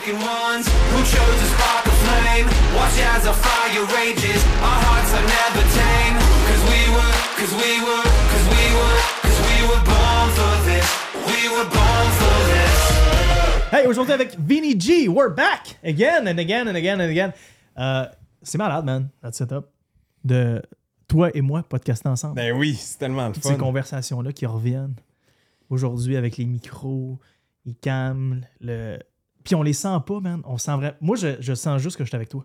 broken ones who chose to spark a flame. Watch as our fire rages, our hearts are never tame. Cause we were, cause we were, cause we were, cause we were born for this. We were born for this. Hey, aujourd'hui avec Vinny G, we're back again and again and again and again. Euh, c'est malade, man, notre setup. De toi et moi podcaster ensemble. Ben oui, c'est tellement le Toutes fun. ces conversations-là qui reviennent aujourd'hui avec les micros, les cams, le. Puis on les sent pas, man. On sent vrai. Moi, je, je sens juste que je suis avec toi.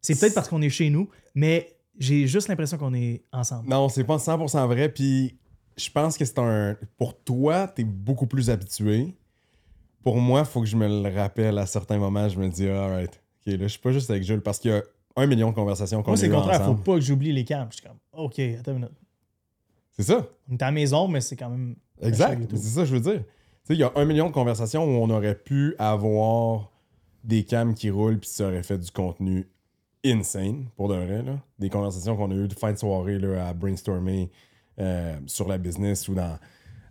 C'est peut-être parce qu'on est chez nous, mais j'ai juste l'impression qu'on est ensemble. Non, c'est pas 100% vrai. Puis je pense que c'est un. Pour toi, t'es beaucoup plus habitué. Pour moi, faut que je me le rappelle à certains moments. Je me dis, alright, ok, là, je suis pas juste avec Jules parce qu'il y a un million de conversations qu'on Moi, c'est le contraire. Faut ensemble. pas que j'oublie les cams. Je suis comme, OK, attends une minute. C'est ça, On est à la maison, mais c'est quand même. exact. C'est ça, que je veux dire. Tu sais, il y a un million de conversations où on aurait pu avoir des cams qui roulent puis ça aurait fait du contenu insane, pour de vrai. Là. Des conversations qu'on a eues de fin de soirée là, à brainstormer euh, sur la business ou dans,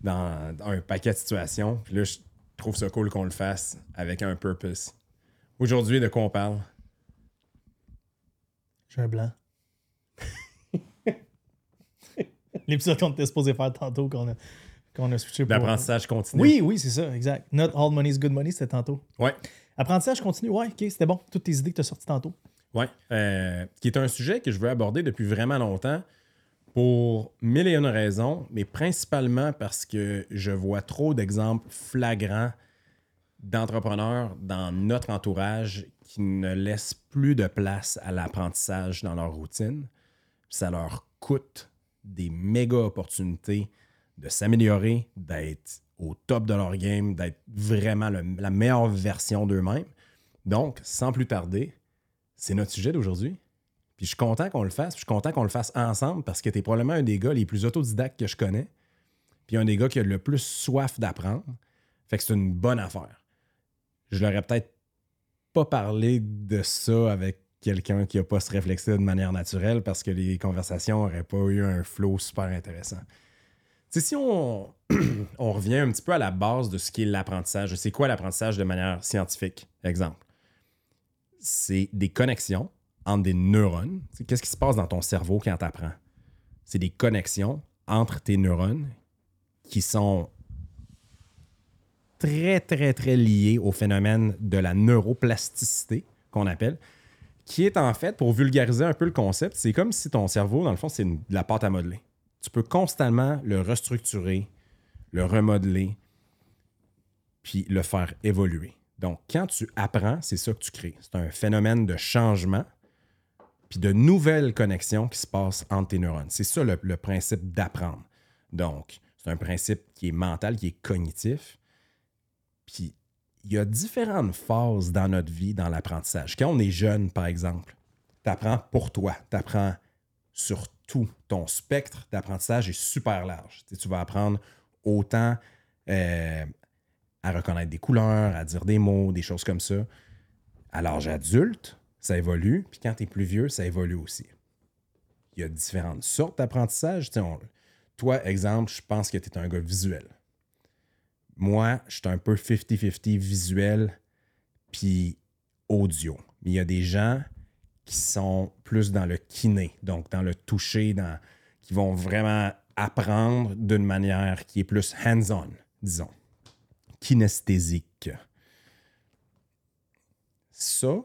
dans un paquet de situations. Puis là, je trouve ça cool qu'on le fasse avec un purpose. Aujourd'hui, de quoi on parle? J'ai un blanc. L'épisode qu'on était supposé faire tantôt, qu'on a, qu'on a switché pour. L'apprentissage continu. Oui, oui, c'est ça, exact. Not all money is good money, c'était tantôt. Ouais. Apprentissage continu, ouais, ok, c'était bon. Toutes tes idées que tu as sorties tantôt. Oui. Euh, qui est un sujet que je veux aborder depuis vraiment longtemps pour mille et une raisons, mais principalement parce que je vois trop d'exemples flagrants d'entrepreneurs dans notre entourage qui ne laissent plus de place à l'apprentissage dans leur routine. Ça leur coûte des méga opportunités de s'améliorer, d'être au top de leur game, d'être vraiment la meilleure version d'eux-mêmes. Donc, sans plus tarder, c'est notre sujet d'aujourd'hui. Puis je suis content qu'on le fasse. puis Je suis content qu'on le fasse ensemble parce que tu es probablement un des gars les plus autodidactes que je connais. Puis un des gars qui a le plus soif d'apprendre. Fait que c'est une bonne affaire. Je l'aurais peut-être pas parlé de ça avec quelqu'un qui n'a pas ce réflexe-là de manière naturelle parce que les conversations n'auraient pas eu un flow super intéressant. Si on, revient un petit peu à la base de ce qui est l'apprentissage, c'est quoi l'apprentissage de manière scientifique? Exemple c'est des connexions entre des neurones. Qu'est-ce qui se passe dans ton cerveau quand tu apprends? C'est des connexions entre tes neurones qui sont très, très, très liées au phénomène de la neuroplasticité qu'on appelle, qui est en fait, pour vulgariser un peu le concept, c'est comme si ton cerveau, dans le fond, c'est de la pâte à modeler. Tu peux constamment le restructurer, le remodeler, puis le faire évoluer. Donc, quand tu apprends, c'est ça que tu crées. C'est un phénomène de changement, puis de nouvelles connexions qui se passent entre tes neurones. C'est ça le, principe d'apprendre. Donc, c'est un principe qui est mental, qui est cognitif. Puis, il y a différentes phases dans notre vie, dans l'apprentissage. Quand on est jeune, par exemple, tu apprends pour toi. Tu apprends sur tout. Ton spectre d'apprentissage est super large. Tu vas apprendre autant euh, à reconnaître des couleurs, à dire des mots, des choses comme ça. À l'âge adulte, ça évolue. Puis quand tu es plus vieux, ça évolue aussi. Il y a différentes sortes d'apprentissage. Toi, exemple, je pense que tu es un gars visuel. Moi, je suis un peu 50-50 visuel puis audio. Mais il y a des gens qui sont plus dans le kiné, donc dans le toucher, qui vont vraiment apprendre d'une manière qui est plus hands-on, disons, kinesthésique. Ça,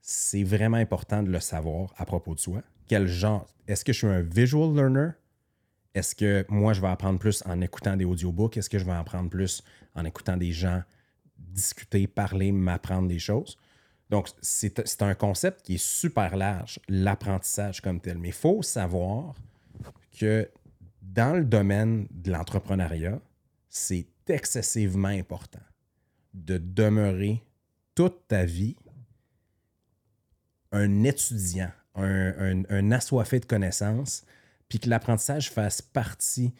c'est vraiment important de le savoir à propos de soi. Quel genre Est-ce que je suis un visual learner? Est-ce que moi, je vais apprendre plus en écoutant des audiobooks? Est-ce que je vais apprendre plus en écoutant des gens discuter, parler, m'apprendre des choses? Donc, c'est un concept qui est super large, l'apprentissage comme tel. Mais il faut savoir que dans le domaine de l'entrepreneuriat, c'est excessivement important de demeurer toute ta vie un étudiant, un, un- un assoiffé de connaissances, puis que l'apprentissage fasse partie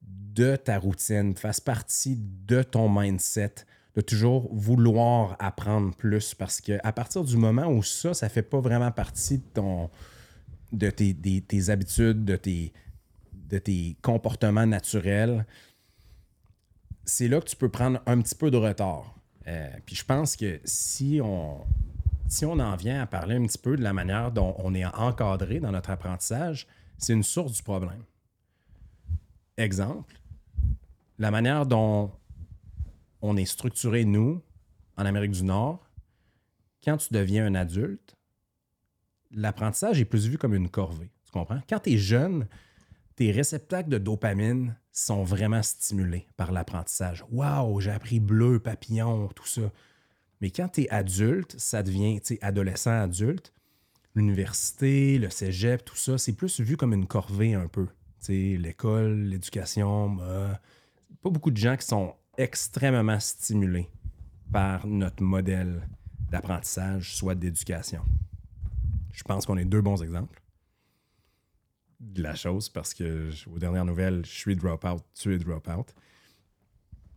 de ta routine, fasse partie de ton mindset, de toujours vouloir apprendre plus, parce que à partir du moment où ça, ça fait pas vraiment partie de ton de tes, des- tes habitudes, de tes, de tes comportements naturels, c'est là que tu peux prendre un petit peu de retard. Euh, puis je pense que si on, si on en vient à parler un petit peu de la manière dont on est encadré dans notre apprentissage, c'est une source du problème. Exemple, la manière dont on est structuré, nous, en Amérique du Nord, quand tu deviens un adulte, l'apprentissage est plus vu comme une corvée. Tu comprends? Quand tu es jeune, tes réceptacles de dopamine sont vraiment stimulés par l'apprentissage. Waouh, j'ai appris bleu, papillon, tout ça. Mais quand tu es adulte, ça devient, adolescent, adulte, l'université, le cégep, tout ça, c'est plus vu comme une corvée un peu. L'école, l'éducation, bah, pas beaucoup de gens qui sont extrêmement stimulés par notre modèle d'apprentissage, soit d'éducation. Je pense qu'on est deux bons exemples de la chose parce que, aux dernières nouvelles, je suis drop-out, tu es drop-out.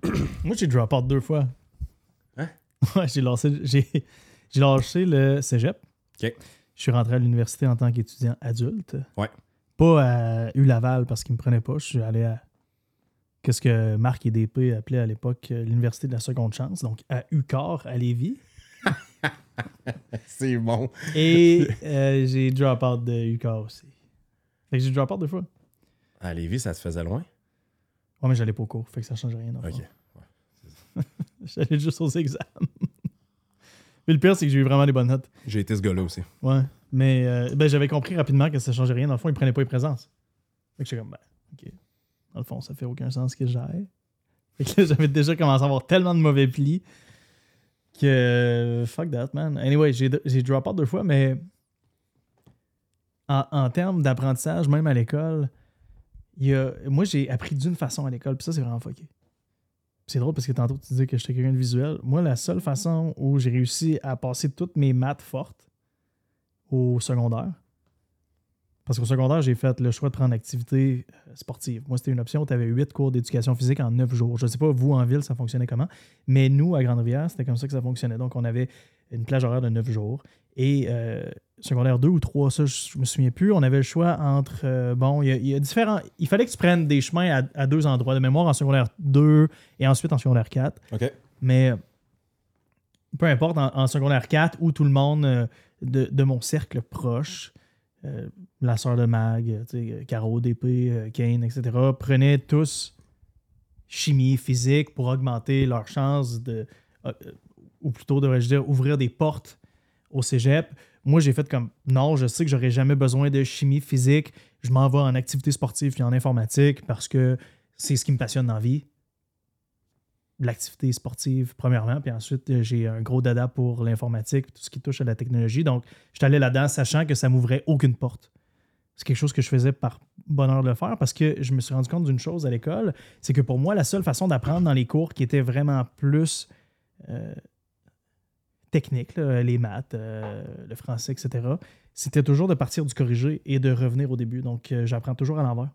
Moi, j'ai drop out deux fois. Hein? Ouais, j'ai lâché, j'ai, j'ai lâché le cégep. OK. Je suis rentré à l'université en tant qu'étudiant adulte. Ouais. Pas à U-Laval parce qu'ils me prenaient pas. Je suis allé à qu'est-ce que Marc et DP appelaient à l'époque euh, l'université de la seconde chance, donc à UCAR à Lévis. C'est bon. Et euh, j'ai drop out de UCAR aussi. Fait que j'ai drop out deux fois. À Lévis, ça te faisait loin? Ouais, mais j'allais pas au cours, fait que ça change rien. dans le OK. fond. J'allais juste aux examens. mais le pire, c'est que j'ai eu vraiment des bonnes notes. J'ai été ce gars-là aussi. Ouais. Mais euh, ben, j'avais compris rapidement que ça changeait rien. Dans le fond, ils prenaient pas les présences. Fait que j'étais comme, ben, OK. Dans le fond, ça fait aucun sens que j'aille. Que j'avais déjà commencé à avoir tellement de mauvais plis que fuck that, man. Anyway, j'ai drop out deux fois, mais en, en termes d'apprentissage, même à l'école, moi, j'ai appris d'une façon à l'école, puis ça, c'est vraiment fucké. C'est drôle parce que tantôt, tu disais que j'étais quelqu'un de visuel. Moi, la seule façon où j'ai réussi à passer toutes mes maths fortes au secondaire, parce qu'au secondaire, j'ai fait le choix de prendre activité euh, sportive. Moi, c'était une option. Tu avais huit cours d'éducation physique en neuf jours. Je ne sais pas, vous, en ville, ça fonctionnait comment, mais nous, à Grande-Rivière, c'était comme ça que ça fonctionnait. Donc, on avait une plage horaire de neuf jours. Et euh, secondaire 2 ou 3, ça, je me souviens plus. On avait le choix entre. euh, bon, il y, a- il y a différents. Il fallait que tu prennes des chemins à, à deux endroits de mémoire en secondaire 2 et ensuite en secondaire 4. OK. Mais peu importe, en, en secondaire 4, où tout le monde de, de mon cercle proche, euh, la sœur de Mag, euh, Caro, DP, euh, Kane, etc., prenaient tous chimie, physique pour augmenter leurs chances de. ou plutôt, devrais-je dire, ouvrir des portes au cégep. Moi, j'ai fait comme non, je sais que j'aurais jamais besoin de chimie, physique. Je m'en vais en activité sportive puis en informatique parce que c'est ce qui me passionne dans la vie l'activité sportive, premièrement, puis ensuite, euh, j'ai un gros dada pour l'informatique, tout ce qui touche à la technologie. Donc, je suis allé là-dedans sachant que ça m'ouvrait aucune porte. C'est quelque chose que je faisais par bonheur de le faire parce que je me suis rendu compte d'une chose à l'école, c'est que pour moi, la seule façon d'apprendre dans les cours qui était vraiment plus euh, technique, les maths, euh, le français, etc., c'était toujours de partir du corrigé et de revenir au début. Donc, euh, j'apprends toujours à l'envers.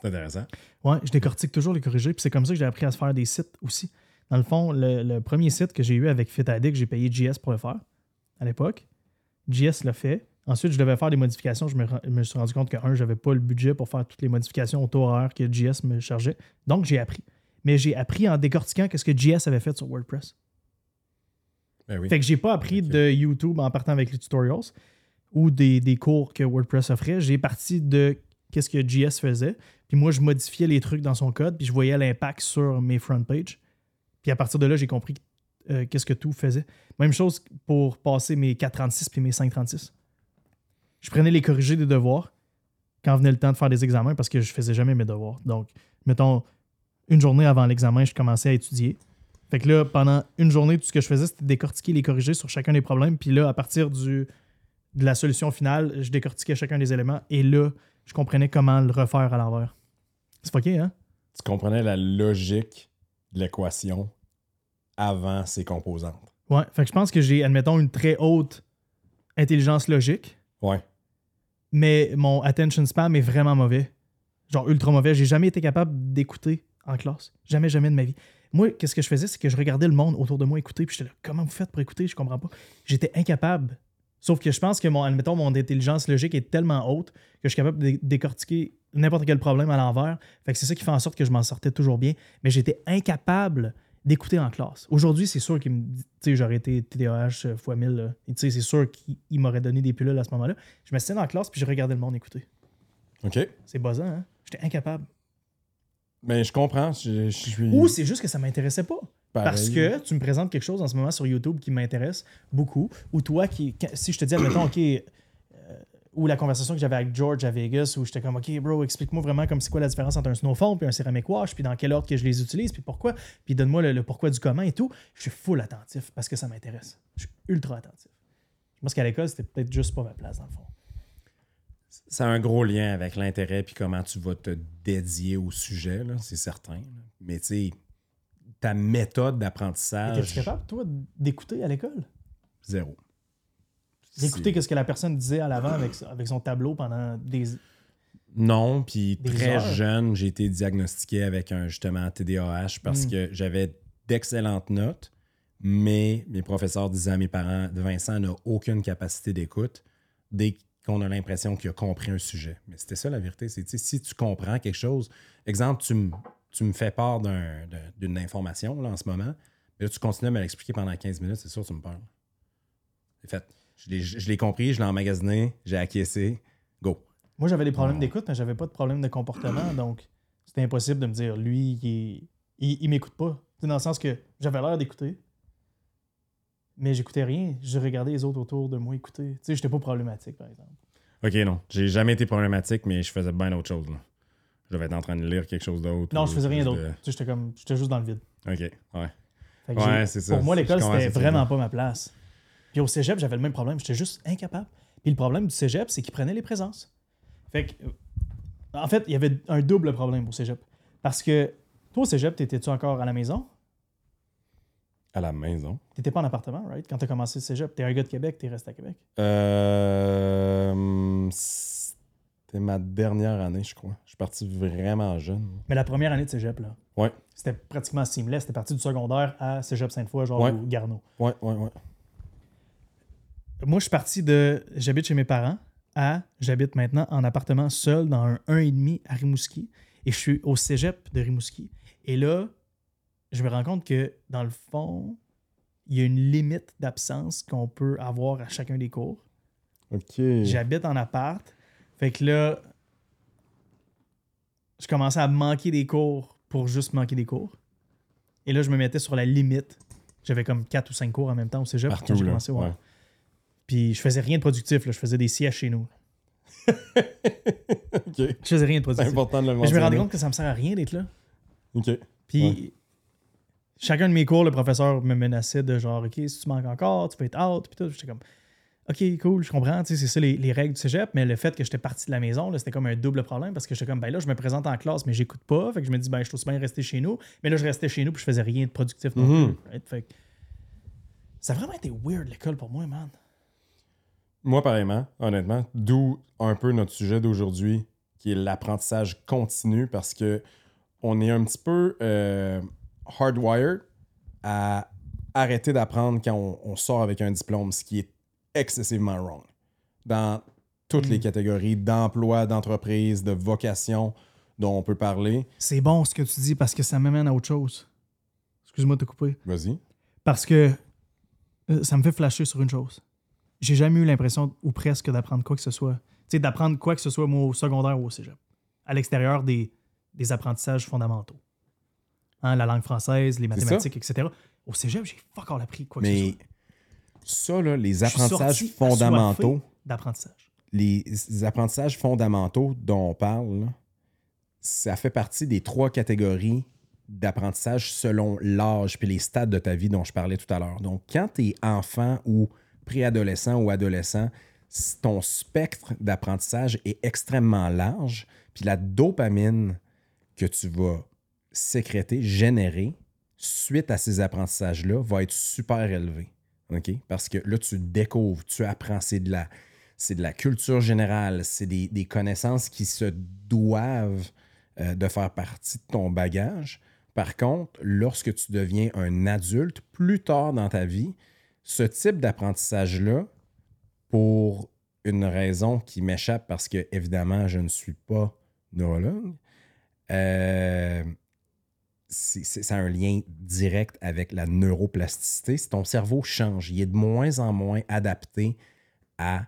C'est intéressant. Ouais, je décortique toujours les corrigés. Puis c'est comme ça que j'ai appris à se faire des sites aussi. Dans le fond, le, le premier site que j'ai eu avec FitAddict, j'ai payé JS pour le faire à l'époque. JS l'a fait. Ensuite, je devais faire des modifications. Je me, me suis rendu compte que, un, je n'avais pas le budget pour faire toutes les modifications au taux horaire que JS me chargeait. Donc, j'ai appris. Mais j'ai appris en décortiquant qu'est-ce que JS avait fait sur WordPress. Ben oui. Fait que j'ai pas appris de YouTube en partant avec les tutorials ou des, des cours que WordPress offrait. J'ai parti de qu'est-ce que JS faisait. Puis moi, je modifiais les trucs dans son code, puis je voyais l'impact sur mes front pages. Puis à partir de là, j'ai compris euh, qu'est-ce que tout faisait. Même chose pour passer mes 436 puis mes 536. Je prenais les corrigés des devoirs quand venait le temps de faire des examens parce que je faisais jamais mes devoirs. Donc, mettons, une journée avant l'examen, je commençais à étudier. Fait que là, pendant une journée, tout ce que je faisais, c'était décortiquer les corrigés sur chacun des problèmes. Puis là, à partir de la solution finale, je décortiquais chacun des éléments. Et là, je comprenais comment le refaire à l'envers. C'est fucké, hein? Tu comprenais la logique de l'équation avant ses composantes. Ouais. Fait que je pense que j'ai, admettons, une très haute intelligence logique, Ouais. mais mon attention span est vraiment mauvais. Genre ultra mauvais. J'ai jamais été capable d'écouter en classe. Jamais, jamais de ma vie. Moi, qu'est-ce que je faisais, c'est que je regardais le monde autour de moi écouter, puis j'étais là, comment vous faites pour écouter? Je comprends pas. J'étais incapable. Sauf que je pense que mon, admettons, mon intelligence logique est tellement haute que je suis capable de décortiquer n'importe quel problème à l'envers. Fait que c'est ça qui fait en sorte que je m'en sortais toujours bien. Mais j'étais incapable d'écouter en classe. Aujourd'hui, c'est sûr qu'il me dit, tu sais, j'aurais été TDAH x 1000, là. Et tu sais, c'est sûr qu'il il m'aurait donné des pilules à ce moment-là. Je me suis dans la classe puis je regardais le monde écouter. OK. C'est buzzant, hein? J'étais incapable. Mais je comprends. Je, je suis. Ou c'est juste que ça m'intéressait pas. Pareil. Parce que tu me présentes quelque chose en ce moment sur YouTube qui m'intéresse beaucoup. Ou toi, qui, si je te dis, admettons, OK, euh, ou la conversation que j'avais avec George à Vegas, où j'étais comme, OK, bro, explique-moi vraiment comme c'est quoi la différence entre un snowphone puis un ceramic wash, puis dans quel ordre que je les utilise, puis pourquoi, puis donne-moi le, le pourquoi du comment et tout. Je suis full attentif parce que ça m'intéresse. Je suis ultra attentif. Je pense qu'à l'école, c'était peut-être juste pas ma place, dans le fond. Ça a un gros lien avec l'intérêt puis comment tu vas te dédier au sujet, là, c'est certain. Mais tu sais, ta méthode Étais-tu d'apprentissage, capable, toi, d'écouter à l'école? zéro. D'écouter ce que la personne disait à l'avant avec, avec son tableau pendant des. Non, puis très heures. jeune, j'ai été diagnostiqué avec un justement TDAH parce Mm. que j'avais d'excellentes notes, mais mes professeurs disaient à mes parents Vincent n'a aucune capacité d'écoute dès qu'on a l'impression qu'il a compris un sujet. Mais c'était ça la vérité. C'est si tu comprends quelque chose, exemple, tu me tu me fais part d'un- d'un- d'une information là, en ce moment, mais là, tu continues à me l'expliquer pendant 15 minutes, c'est sûr, tu me parles. C'est fait. Je l'ai- compris, je l'ai emmagasiné, j'ai acquiescé. Go. Moi, j'avais des problèmes Oh. d'écoute, mais j'avais pas de problème de comportement. donc, c'était impossible de me dire, lui, il, il, il m'écoute pas. Dans le sens que j'avais l'air d'écouter, mais j'écoutais rien. Je regardais les autres autour de moi écouter. Tu sais, j'étais pas problématique, par exemple. Ok, non. J'ai jamais été problématique, mais je faisais bien autre chose. Là. Je devais être en train de lire quelque chose d'autre. Non, je faisais rien d'autre. de- Tu sais, j'étais comme, j'étais juste dans le vide. Ok, ouais. Ouais, c'est ça. Pour moi, l'école, c'était vraiment pas ma place. Puis au cégep, j'avais le même problème. J'étais juste incapable. Puis le problème du cégep, c'est qu'il prenait les présences. Fait que, en fait, il y avait un double problème au cégep. Parce que toi, au cégep, t'étais-tu encore à la maison? À la maison. T'étais pas en appartement, right? Quand t'as commencé le cégep, t'es un gars de Québec, t'es resté à Québec. Euh, C'était ma dernière année, je crois. Je suis parti vraiment jeune. Mais la première année de cégep, là, Ouais, c'était pratiquement seamless. C'était parti du secondaire à cégep Sainte-Foy, genre Ouais. ou Garneau. ouais, ouais, ouais. Moi, je suis parti de j'habite chez mes parents à j'habite maintenant en appartement seul dans un 1,5 à Rimouski. Et je suis au cégep de Rimouski. Et là, je me rends compte que dans le fond, il y a une limite d'absence qu'on peut avoir à chacun des cours. Ok. J'habite en appart. Fait que là, je commençais à manquer des cours pour juste manquer des cours. Et là, je me mettais sur la limite. J'avais comme 4 ou 5 cours en même temps au cégep Partout, quand j'ai commencé. ouais. Ouais. Puis je faisais rien de productif. Là. Je faisais des sièges chez nous. ok. Je faisais rien de C'est productif. important de le Mais je me rendais compte que ça me sert à rien d'être là. Ok. Puis Ouais. chacun de mes cours, le professeur me menaçait de genre, OK, si tu manques encore, tu peux être out. Puis tout. J'étais comme, OK, cool, je comprends. C'est ça les, les règles du cégep. Mais le fait que j'étais parti de la maison, c'était comme un double problème parce que j'étais comme, ben là, je me présente en classe, mais j'écoute pas. Fait que je me dis, ben, je suis aussi bien rester chez nous. Mais là, je restais chez nous puis je faisais rien de productif non Mhm. plus. right? Fait que ça a vraiment été weird l'école pour moi, man. Moi, pareillement, honnêtement. D'où un peu notre sujet d'aujourd'hui, qui est l'apprentissage continu, parce que on est un petit peu euh, hardwired à arrêter d'apprendre quand on, on sort avec un diplôme, ce qui est excessivement wrong. Dans toutes les Mm. catégories d'emploi, d'entreprise, de vocation dont on peut parler. C'est bon ce que tu dis parce que ça m'amène à autre chose. Excuse-moi de te couper. Vas-y. Parce que euh, ça me fait flasher sur une chose. J'ai jamais eu l'impression, ou presque, d'apprendre quoi que ce soit. Tu sais, d'apprendre quoi que ce soit, moi, au secondaire ou au cégep. À l'extérieur des, des apprentissages fondamentaux. Hein, la langue française, les mathématiques, etc. Au cégep, j'ai fuck all appris quoi que ce soit. Ça, là, les apprentissages fondamentaux. D'apprentissage. les apprentissages fondamentaux dont on parle, là, ça fait partie des trois catégories d'apprentissage selon l'âge puis les stades de ta vie dont je parlais tout à l'heure. Donc, quand tu es enfant ou préadolescent ou adolescent, ton spectre d'apprentissage est extrêmement large, puis la dopamine que tu vas sécréter, générer suite à ces apprentissages-là va être super élevée. OK? Parce que là, tu découvres, tu apprends, c'est de la, c'est de la culture générale, c'est des, des connaissances qui se doivent euh, de faire partie de ton bagage. Par contre, lorsque tu deviens un adulte, plus tard dans ta vie, ce type d'apprentissage-là, pour une raison qui m'échappe parce que, évidemment, je ne suis pas neurologue, euh, ça a un lien direct avec la neuroplasticité. Si ton cerveau change, il est de moins en moins adapté à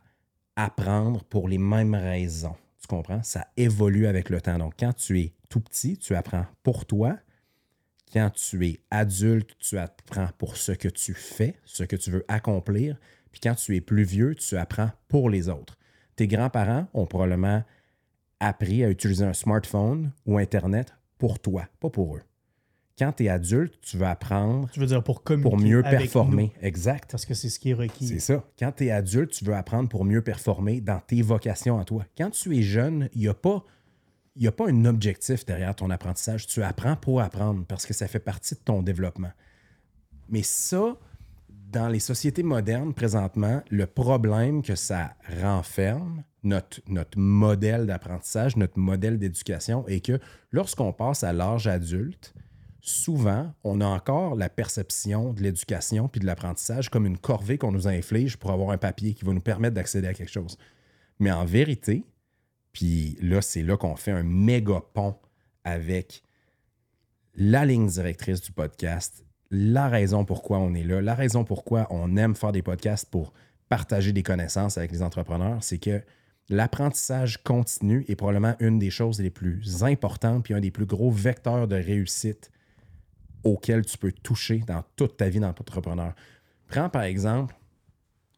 apprendre pour les mêmes raisons. Tu comprends? Ça évolue avec le temps. Donc, quand tu es tout petit, tu apprends pour toi. Quand tu es adulte, tu apprends pour ce que tu fais, ce que tu veux accomplir. Puis quand tu es plus vieux, tu apprends pour les autres. Tes grands-parents ont probablement appris à utiliser un smartphone ou Internet pour toi, pas pour eux. Quand tu es adulte, tu veux apprendre Tu veux dire pour communiquer pour mieux avec performer. nous, Exact. parce que c'est ce qui est requis. C'est ça. Quand tu es adulte, tu veux apprendre pour mieux performer dans tes vocations à toi. Quand tu es jeune, il n'y a pas. Il n'y a pas un objectif derrière ton apprentissage. Tu apprends pour apprendre parce que ça fait partie de ton développement. Mais ça, dans les sociétés modernes présentement, le problème que ça renferme, notre, notre modèle d'apprentissage, notre modèle d'éducation, est que lorsqu'on passe à l'âge adulte, souvent, on a encore la perception de l'éducation puis de l'apprentissage comme une corvée qu'on nous inflige pour avoir un papier qui va nous permettre d'accéder à quelque chose. Mais en vérité, puis là, c'est là qu'on fait un méga pont avec la ligne directrice du podcast, la raison pourquoi on est là, la raison pourquoi on aime faire des podcasts pour partager des connaissances avec les entrepreneurs, c'est que l'apprentissage continu est probablement une des choses les plus importantes puis un des plus gros vecteurs de réussite auxquels tu peux toucher dans toute ta vie d'entrepreneur. Prends par exemple,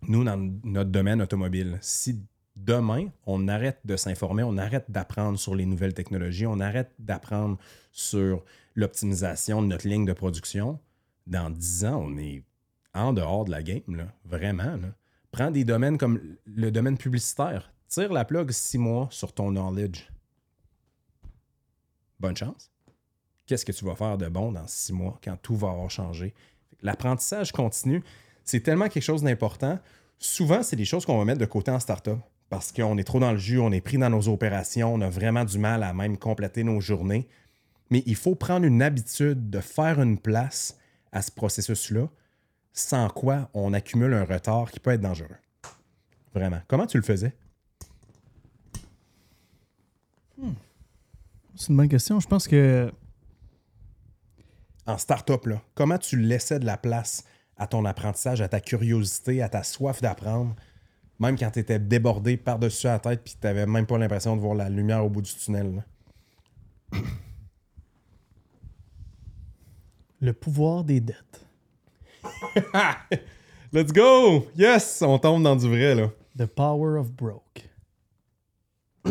nous, dans notre domaine automobile, si demain, on arrête de s'informer, on arrête d'apprendre sur les nouvelles technologies, on arrête d'apprendre sur l'optimisation de notre ligne de production, dans 10 ans, on est en dehors de la game, là. vraiment. Prends des domaines comme le domaine publicitaire. Tire la plug six mois sur ton knowledge. Bonne chance. Qu'est-ce que tu vas faire de bon dans six mois quand tout va avoir changé? L'apprentissage continu, c'est tellement quelque chose d'important. Souvent, c'est des choses qu'on va mettre de côté en startup parce qu'on est trop dans le jus, on est pris dans nos opérations, on a vraiment du mal à même compléter nos journées. Mais il faut prendre une habitude de faire une place à ce processus-là, sans quoi on accumule un retard qui peut être dangereux. Vraiment. Comment tu le faisais? C'est une bonne question. Je pense que En start-up, là, comment tu laissais de la place à ton apprentissage, à ta curiosité, à ta soif d'apprendre, même quand tu étais débordé par-dessus la tête puis tu n'avais même pas l'impression de voir la lumière au bout du tunnel? là? le pouvoir des dettes. Let's go! Yes! On tombe dans du vrai, là. The power of broke.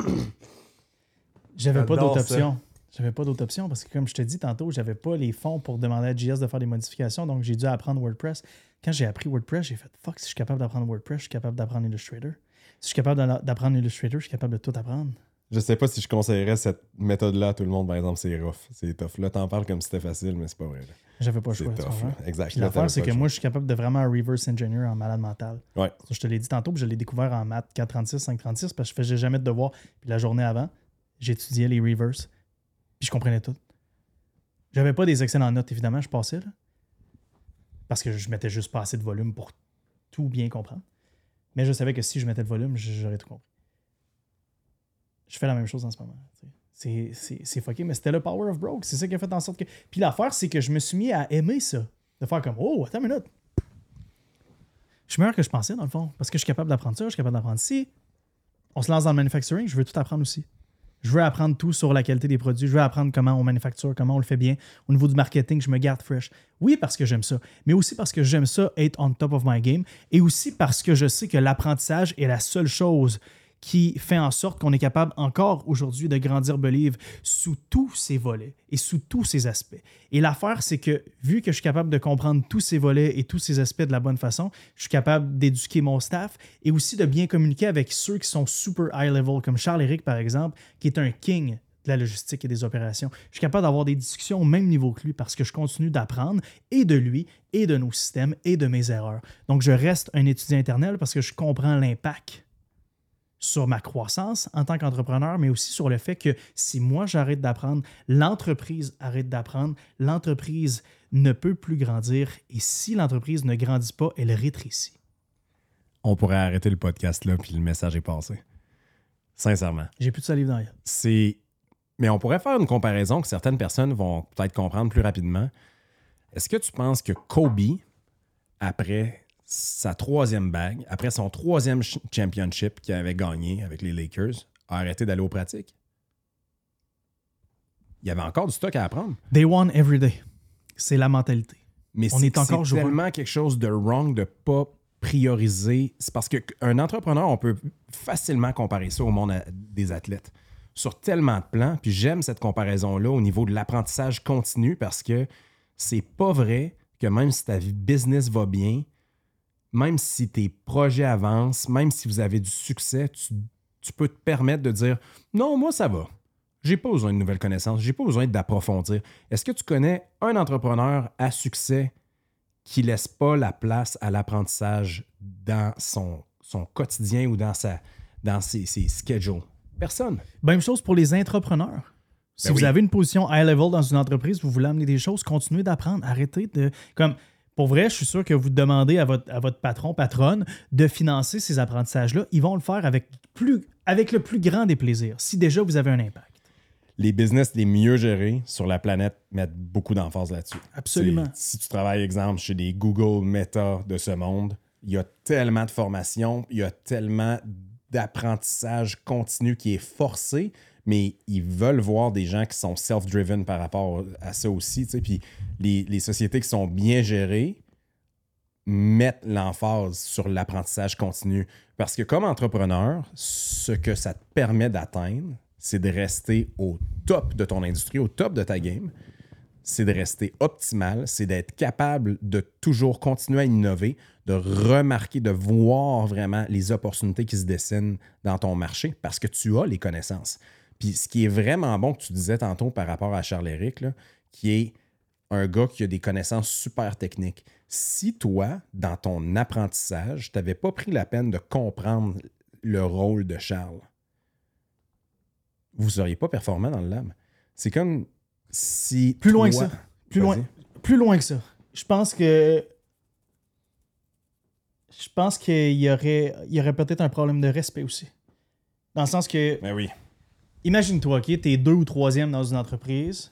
J'avais pas d'autre ça. option. J'avais pas d'autre option parce que, comme je te dis tantôt, j'avais pas les fonds pour demander à JS de faire des modifications, donc j'ai dû apprendre WordPress. Quand j'ai appris WordPress, j'ai fait fuck, si je suis capable d'apprendre WordPress, je suis capable d'apprendre Illustrator. Si je suis capable d'a- d'apprendre Illustrator, je suis capable de tout apprendre. Je sais pas si je conseillerais cette méthode-là à tout le monde, par exemple, c'est rough. C'est tough. Là, t'en parles comme si c'était facile, mais c'est pas vrai. J'avais pas le C'est choix. tu tough. Exact. L'affaire, c'est que moi, je suis capable de vraiment reverse engineer en malade mental. Ouais. Ça, Je te l'ai dit tantôt, puis je l'ai découvert en maths 436, 536, parce que je faisais jamais de devoirs. Puis la journée avant, j'étudiais les reverse, je comprenais tout. J'avais pas des excellentes notes, évidemment, je passais, là. Parce que je mettais juste pas assez de volume pour tout bien comprendre. Mais je savais que si je mettais de volume, j'aurais tout compris. Je fais la même chose en ce moment. c'est fucké, mais c'était le power of broke. C'est ça qui a fait en sorte que. Puis l'affaire, c'est que je me suis mis à aimer ça. De faire comme, oh, attends une minute. Je suis meilleur que je pensais, dans le fond. Parce que je suis capable d'apprendre ça, je suis capable d'apprendre ci. On se lance dans le manufacturing, je veux tout apprendre aussi. Je veux apprendre tout sur la qualité des produits. Je veux apprendre comment on manufacture, comment on le fait bien. Au niveau du marketing, je me garde fresh. Oui, parce que j'aime ça, mais aussi parce que j'aime ça être on top of my game et aussi parce que je sais que l'apprentissage est la seule chose qui fait en sorte qu'on est capable encore aujourd'hui de grandir Believe sous tous ses volets et sous tous ses aspects. Et l'affaire, c'est que vu que je suis capable de comprendre tous ces volets et tous ces aspects de la bonne façon, je suis capable d'éduquer mon staff et aussi de bien communiquer avec ceux qui sont super high level, comme Charles-Éric, par exemple, qui est un king de la logistique et des opérations. Je suis capable d'avoir des discussions au même niveau que lui parce que je continue d'apprendre et de lui et de nos systèmes et de mes erreurs. Donc, je reste un étudiant éternel parce que je comprends l'impact sur ma croissance en tant qu'entrepreneur, mais aussi sur le fait que si moi j'arrête d'apprendre, l'entreprise arrête d'apprendre, l'entreprise ne peut plus grandir et si l'entreprise ne grandit pas, elle rétrécit. On pourrait arrêter le podcast là, puis le message est passé. Sincèrement. J'ai plus de salive dans la. C'est. Mais on pourrait faire une comparaison que certaines personnes vont peut-être comprendre plus rapidement. Est-ce que tu penses que Kobe, après sa troisième bague, après son troisième ch- championship qu'il avait gagné avec les Lakers, a arrêté d'aller aux pratiques? Il y avait encore du stock à apprendre. Day one, every day. C'est la mentalité. Mais On c'est- tellement quelque chose de wrong de pas prioriser. C'est parce qu'un entrepreneur, on peut facilement comparer ça au monde des athlètes sur tellement de plans. Puis j'aime cette comparaison-là au niveau de l'apprentissage continu parce que c'est pas vrai que même si ta vie business va bien, même si tes projets avancent, même si vous avez du succès, tu, tu peux te permettre de dire non, moi ça va. J'ai pas besoin de nouvelles connaissances, j'ai pas besoin d'approfondir. Est-ce que tu connais un entrepreneur à succès qui laisse pas la place à l'apprentissage dans son, son quotidien ou dans, sa, dans ses, ses schedules? Personne. Même chose pour les entrepreneurs. Si Ben vous oui. avez une position high level dans une entreprise, vous voulez amener des choses, continuez d'apprendre. Arrêtez de. Comme, pour vrai, je suis sûr que vous demandez à votre, à votre patron, patronne, de financer ces apprentissages-là. Ils vont le faire avec, plus, avec le plus grand des plaisirs, si déjà vous avez un impact. les business les mieux gérés sur la planète mettent beaucoup d'emphase là-dessus. Absolument. Si tu travailles, exemple, chez des Google Meta de ce monde, il y a tellement de formation, il y a tellement d'apprentissage continu qui est forcé, mais ils veulent voir des gens qui sont self-driven par rapport à ça aussi. Puis les, les sociétés qui sont bien gérées mettent l'emphase sur l'apprentissage continu. Parce que comme entrepreneur, ce que ça te permet d'atteindre, c'est de rester au top de ton industrie, au top de ta game. C'est de rester optimal, c'est d'être capable de toujours continuer à innover, de remarquer, de voir vraiment les opportunités qui se dessinent dans ton marché parce que tu as les connaissances. Puis ce qui est vraiment bon que tu disais tantôt par rapport à Charles-Éric, là, qui est un gars qui a des connaissances super techniques. Si toi, dans ton apprentissage, tu n'avais pas pris la peine de comprendre le rôle de Charles, vous ne seriez pas performant dans le lab. C'est comme si. Plus loin que ça. Plus loin, plus loin que ça. Je pense que. Je pense qu'il y aurait, il y aurait peut-être un problème de respect aussi. Dans le sens que. Ben oui. Imagine-toi, OK, t'es deux ou troisième dans une entreprise,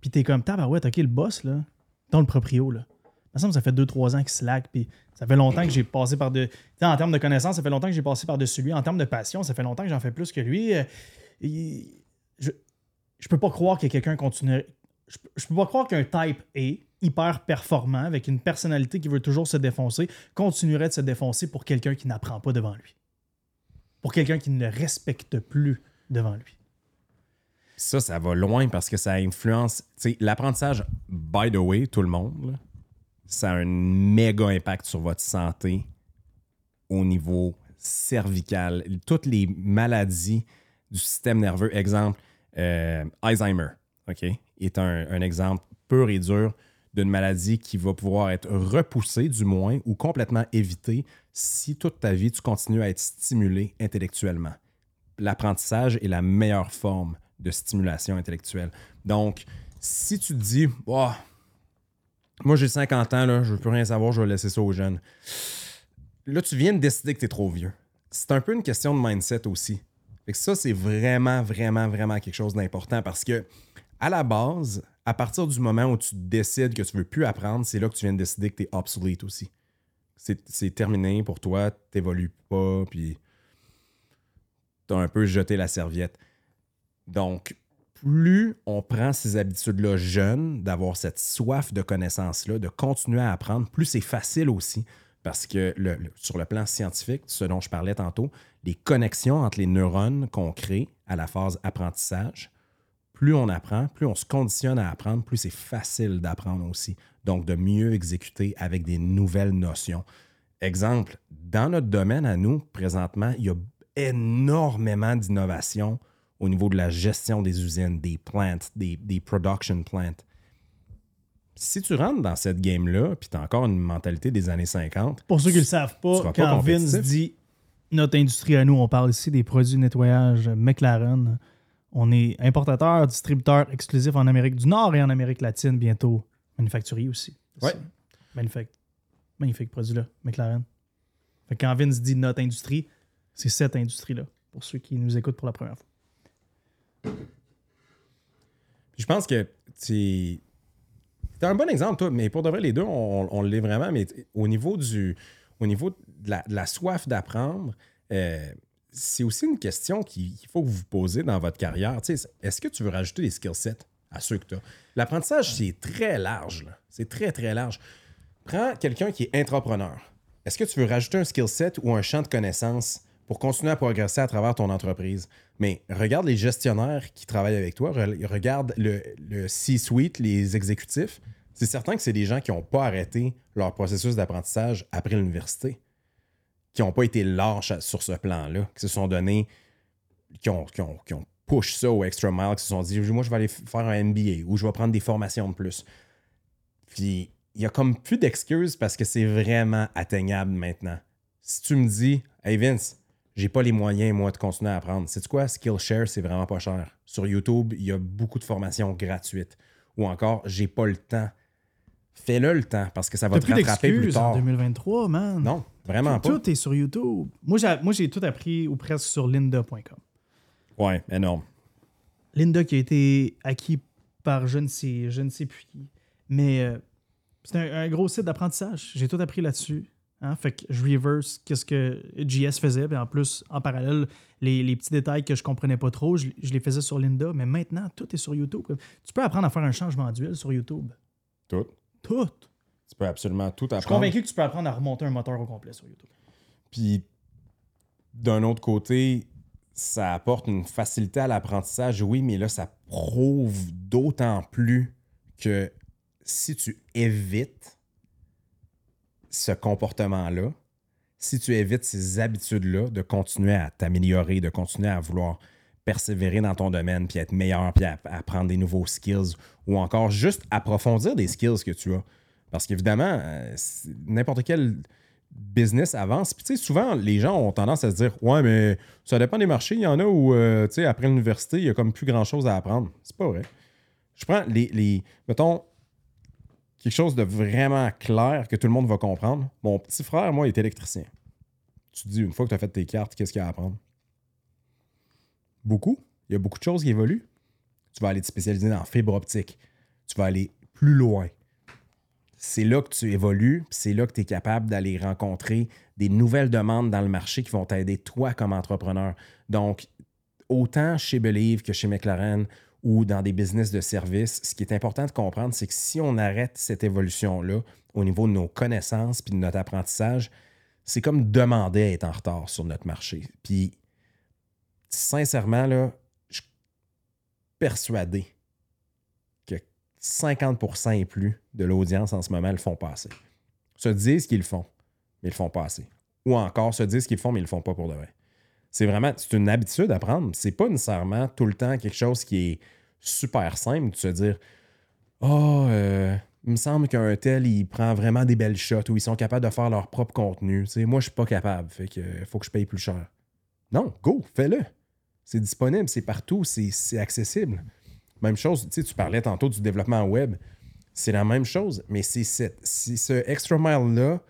puis t'es comme, tabarouette, OK, le boss, là, dans le proprio, là. Que ça fait deux, trois ans qu'il slack, puis ça fait longtemps que j'ai passé par de... En termes de connaissances, ça fait longtemps que j'ai passé par-dessus lui. En termes de passion, ça fait longtemps que j'en fais plus que lui. Euh, Je, je peux pas croire que quelqu'un continue... Je peux pas croire qu'un type A, hyper performant, avec une personnalité qui veut toujours se défoncer, continuerait de se défoncer pour quelqu'un qui n'apprend pas devant lui. Pour quelqu'un qui ne le respecte plus devant lui. Ça, ça va loin parce que ça influence. L'apprentissage, by the way, tout le monde, ça a un méga impact sur votre santé au niveau cervical. Toutes les maladies du système nerveux, exemple, euh, Alzheimer, OK, est un exemple pur et dur d'une maladie qui va pouvoir être repoussée, du moins, ou complètement évitée si toute ta vie, tu continues à être stimulé intellectuellement l'apprentissage est la meilleure forme de stimulation intellectuelle. Donc, si tu te dis, Oh, moi j'ai 50 ans, là, je veux plus rien savoir, je vais laisser ça aux jeunes. Là, tu viens de décider que tu es trop vieux. C'est un peu une question de mindset aussi. Fait que ça, c'est vraiment, vraiment, vraiment quelque chose d'important parce que, à la base, à partir du moment où tu décides que tu veux plus apprendre, c'est là que tu viens de décider que tu es obsolete aussi. C'est c'est terminé pour toi, tu n'évolues pas, puis tu un peu jeté la serviette. Donc, plus on prend ces habitudes-là jeunes, d'avoir cette soif de connaissances-là, de continuer à apprendre, plus c'est facile aussi. Parce que sur le plan scientifique, ce dont je parlais tantôt, les connexions entre les neurones qu'on crée à la phase apprentissage, plus on apprend, plus on se conditionne à apprendre, plus c'est facile d'apprendre aussi. Donc, de mieux exécuter avec des nouvelles notions. Exemple, dans notre domaine à nous, présentement, il y a énormément d'innovations au niveau de la gestion des usines, des plants, des, des production plants. Si tu rentres dans cette game-là, puis tu as encore une mentalité des années 50, Pour ceux qui ne le savent pas, quand. Vince dit notre industrie à nous, on parle ici des produits de nettoyage McLaren. On est importateur, distributeur exclusif en Amérique du Nord et en Amérique latine bientôt. Manufacturier aussi. C'est- Magnifique. Magnifique produit-là, McLaren. Fait que quand Vince dit notre industrie, c'est cette industrie-là, pour ceux qui nous écoutent pour la première fois. Je pense que c'est. T'es un bon exemple, toi, mais pour de vrai, les deux, on, on l'est vraiment, mais au niveau du. Au niveau de la, soif d'apprendre, euh, c'est aussi une question qui- qu'il faut que vous vous posez dans votre carrière. Tu Est-ce que tu veux rajouter des skill sets à ceux que tu as? L'apprentissage, c'est très large. C'est très, très large. Prends quelqu'un qui est entrepreneur. Est-ce que tu veux rajouter un skill set ou un champ de connaissances pour continuer à progresser à travers ton entreprise? Mais regarde les gestionnaires qui travaillent avec toi, re- regarde le, C-suite, les exécutifs. C'est certain que c'est des gens qui n'ont pas arrêté leur processus d'apprentissage après l'université, qui n'ont pas été lâches sur ce plan-là, qui se sont donnés, qui ont, push ça au extra mile, qui se sont dit, moi, je vais aller faire un MBA ou je vais prendre des formations de plus. Puis, il y a comme plus d'excuses parce que c'est vraiment atteignable maintenant. Si tu me dis, hey Vince, j'ai pas les moyens, moi, de continuer à apprendre. C'est quoi? Skillshare, c'est vraiment pas cher. Sur YouTube, il y a beaucoup de formations gratuites. Ou encore, j'ai pas le temps. Fais-le le temps parce que ça va te plus rattraper plus d'excuses en tard. 2023, man. Non, vraiment pas. Tout est sur YouTube. Moi, j'ai, moi, j'ai tout appris ou presque sur lynda.com. Ouais, énorme. Linda qui a été acquis par je ne sais, je ne sais plus qui. Mais euh, c'est un, un gros site d'apprentissage. J'ai tout appris là-dessus. Hein. Fait que je reverse qu'est-ce que JS faisait. Puis en plus, en parallèle, les, les petits détails que je comprenais pas trop, je, je les faisais sur Linda. Mais maintenant, tout est sur YouTube. Tu peux apprendre à faire un changement d'huile sur YouTube. Tout. Tout. Tu peux absolument tout apprendre. Je suis convaincu que tu peux apprendre à remonter un moteur au complet sur YouTube. Puis, d'un autre côté, ça apporte une facilité à l'apprentissage, oui, mais là, ça prouve d'autant plus que si tu évites ce comportement-là, si tu évites ces habitudes-là de continuer à t'améliorer, de continuer à vouloir persévérer dans ton domaine, puis être meilleur, puis apprendre des nouveaux skills, ou encore juste approfondir des skills que tu as. Parce qu'évidemment, euh, n'importe quel business avance. Puis tu sais, souvent, les gens ont tendance à se dire Ouais, mais ça dépend des marchés. Il y en a où, euh, tu sais, après l'université, il y a comme plus grand-chose à apprendre. C'est pas vrai. Je prends les, les. Mettons, quelque chose de vraiment clair que tout le monde va comprendre. Mon petit frère, moi, est électricien. Tu te dis, une fois que tu as fait tes cartes, qu'est-ce qu'il y a à apprendre? Beaucoup. Il y a beaucoup de choses qui évoluent. Tu vas aller te spécialiser dans fibre optique. Tu vas aller plus loin c'est là que tu évolues, c'est là que tu es capable d'aller rencontrer des nouvelles demandes dans le marché qui vont t'aider toi comme entrepreneur. Donc, autant chez Believe que chez McLaren ou dans des business de services, ce qui est important de comprendre, c'est que si on arrête cette évolution-là au niveau de nos connaissances puis de notre apprentissage, c'est comme demander à être en retard sur notre marché. Puis, sincèrement, là, je suis persuadé que 50% et plus de l'audience en ce moment le font pas assez. Se disent qu'ils le font, mais ils le font pas assez. Ou encore se disent qu'ils le font, mais ils le font pas pour de vrai. C'est vraiment, c'est une habitude à prendre. C'est pas nécessairement tout le temps quelque chose qui est super simple de se dire Oh, euh, il me semble qu'un tel, il prend vraiment des belles shots ou ils sont capables de faire leur propre contenu. Moi, je suis pas capable, fait que euh, faut que je paye plus cher. Non, go, fais-le. C'est disponible, c'est partout, c'est accessible. Même chose, tu parlais tantôt du développement web. C'est la même chose, mais c'est ce extra mile-là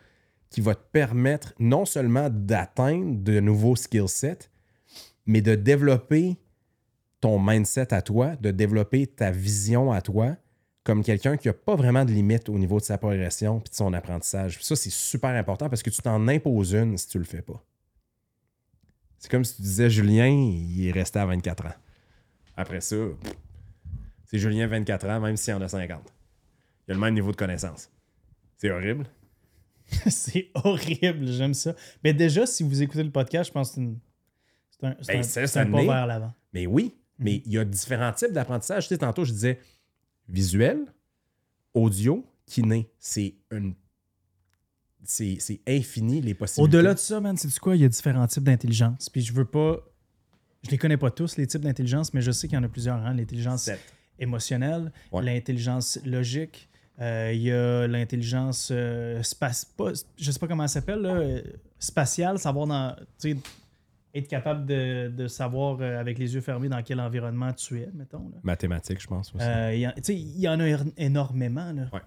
qui va te permettre non seulement d'atteindre de nouveaux skill sets, mais de développer ton mindset à toi, de développer ta vision à toi comme quelqu'un qui n'a pas vraiment de limite au niveau de sa progression et de son apprentissage. Puis ça, c'est super important parce que tu t'en imposes une si tu le fais pas. C'est comme si tu disais Julien, il est resté à 24 ans. Après ça, c'est Julien 24 ans, même s'il en a 50. Il a le même niveau de connaissance. C'est horrible. c'est horrible, j'aime ça. Mais déjà, si vous écoutez le podcast, je pense que c'est une- un, c'est Ben, un- c'est ça un pas vers l'avant. Mais oui, mais il y a différents types d'apprentissage. Tu sais, tantôt, je disais visuel, audio, kiné. C'est une. C'est infini les possibilités. Au-delà de ça, man, c'est quoi? Il y a différents types d'intelligence. Puis je veux pas. Je les connais pas tous, les types d'intelligence, mais je sais qu'il y en a plusieurs. Hein? L'intelligence émotionnelle, Ouais. l'intelligence logique, euh, il y a l'intelligence euh, space. Pas, je sais pas comment elle s'appelle, là, euh, spatiale, savoir dans. Être capable de, de savoir euh, avec les yeux fermés dans quel environnement tu es, mettons. Là. Mathématiques, je pense aussi. Euh, il y en- a er- énormément. Là. Ouais.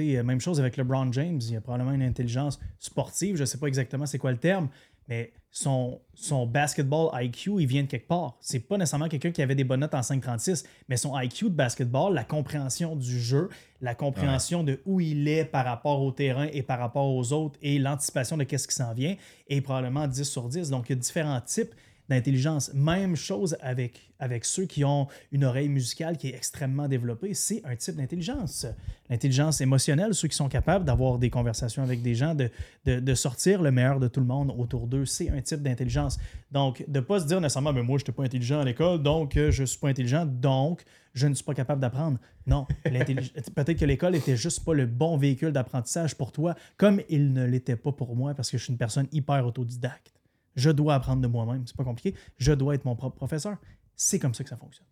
Euh, Même chose avec LeBron James. Il y a probablement une intelligence sportive. Je ne sais pas exactement c'est quoi le terme, mais son, son basketball IQ, il vient de quelque part. C'est pas nécessairement quelqu'un qui avait des bonnes notes en 5.36, mais son IQ de basketball, la compréhension du jeu, la compréhension de où il est par rapport au terrain et par rapport aux autres et l'anticipation de qu'est-ce qui s'en vient est probablement 10 sur 10. Donc, il y a différents types d'intelligence. Même chose avec, avec ceux qui ont une oreille musicale qui est extrêmement développée. C'est un type d'intelligence. L'intelligence émotionnelle, ceux qui sont capables d'avoir des conversations avec des gens, de, de, sortir le meilleur de tout le monde autour d'eux, c'est un type d'intelligence. Donc, de ne pas se dire nécessairement, mais moi, je n'étais pas intelligent à l'école, donc euh, je ne suis pas intelligent, donc je ne suis pas capable d'apprendre. Non, peut-être que l'école était juste pas le bon véhicule d'apprentissage pour toi, comme il ne l'était pas pour moi, parce que je suis une personne hyper autodidacte. Je dois apprendre de moi-même. C'est pas compliqué. Je dois être mon propre professeur. C'est comme ça que ça fonctionne.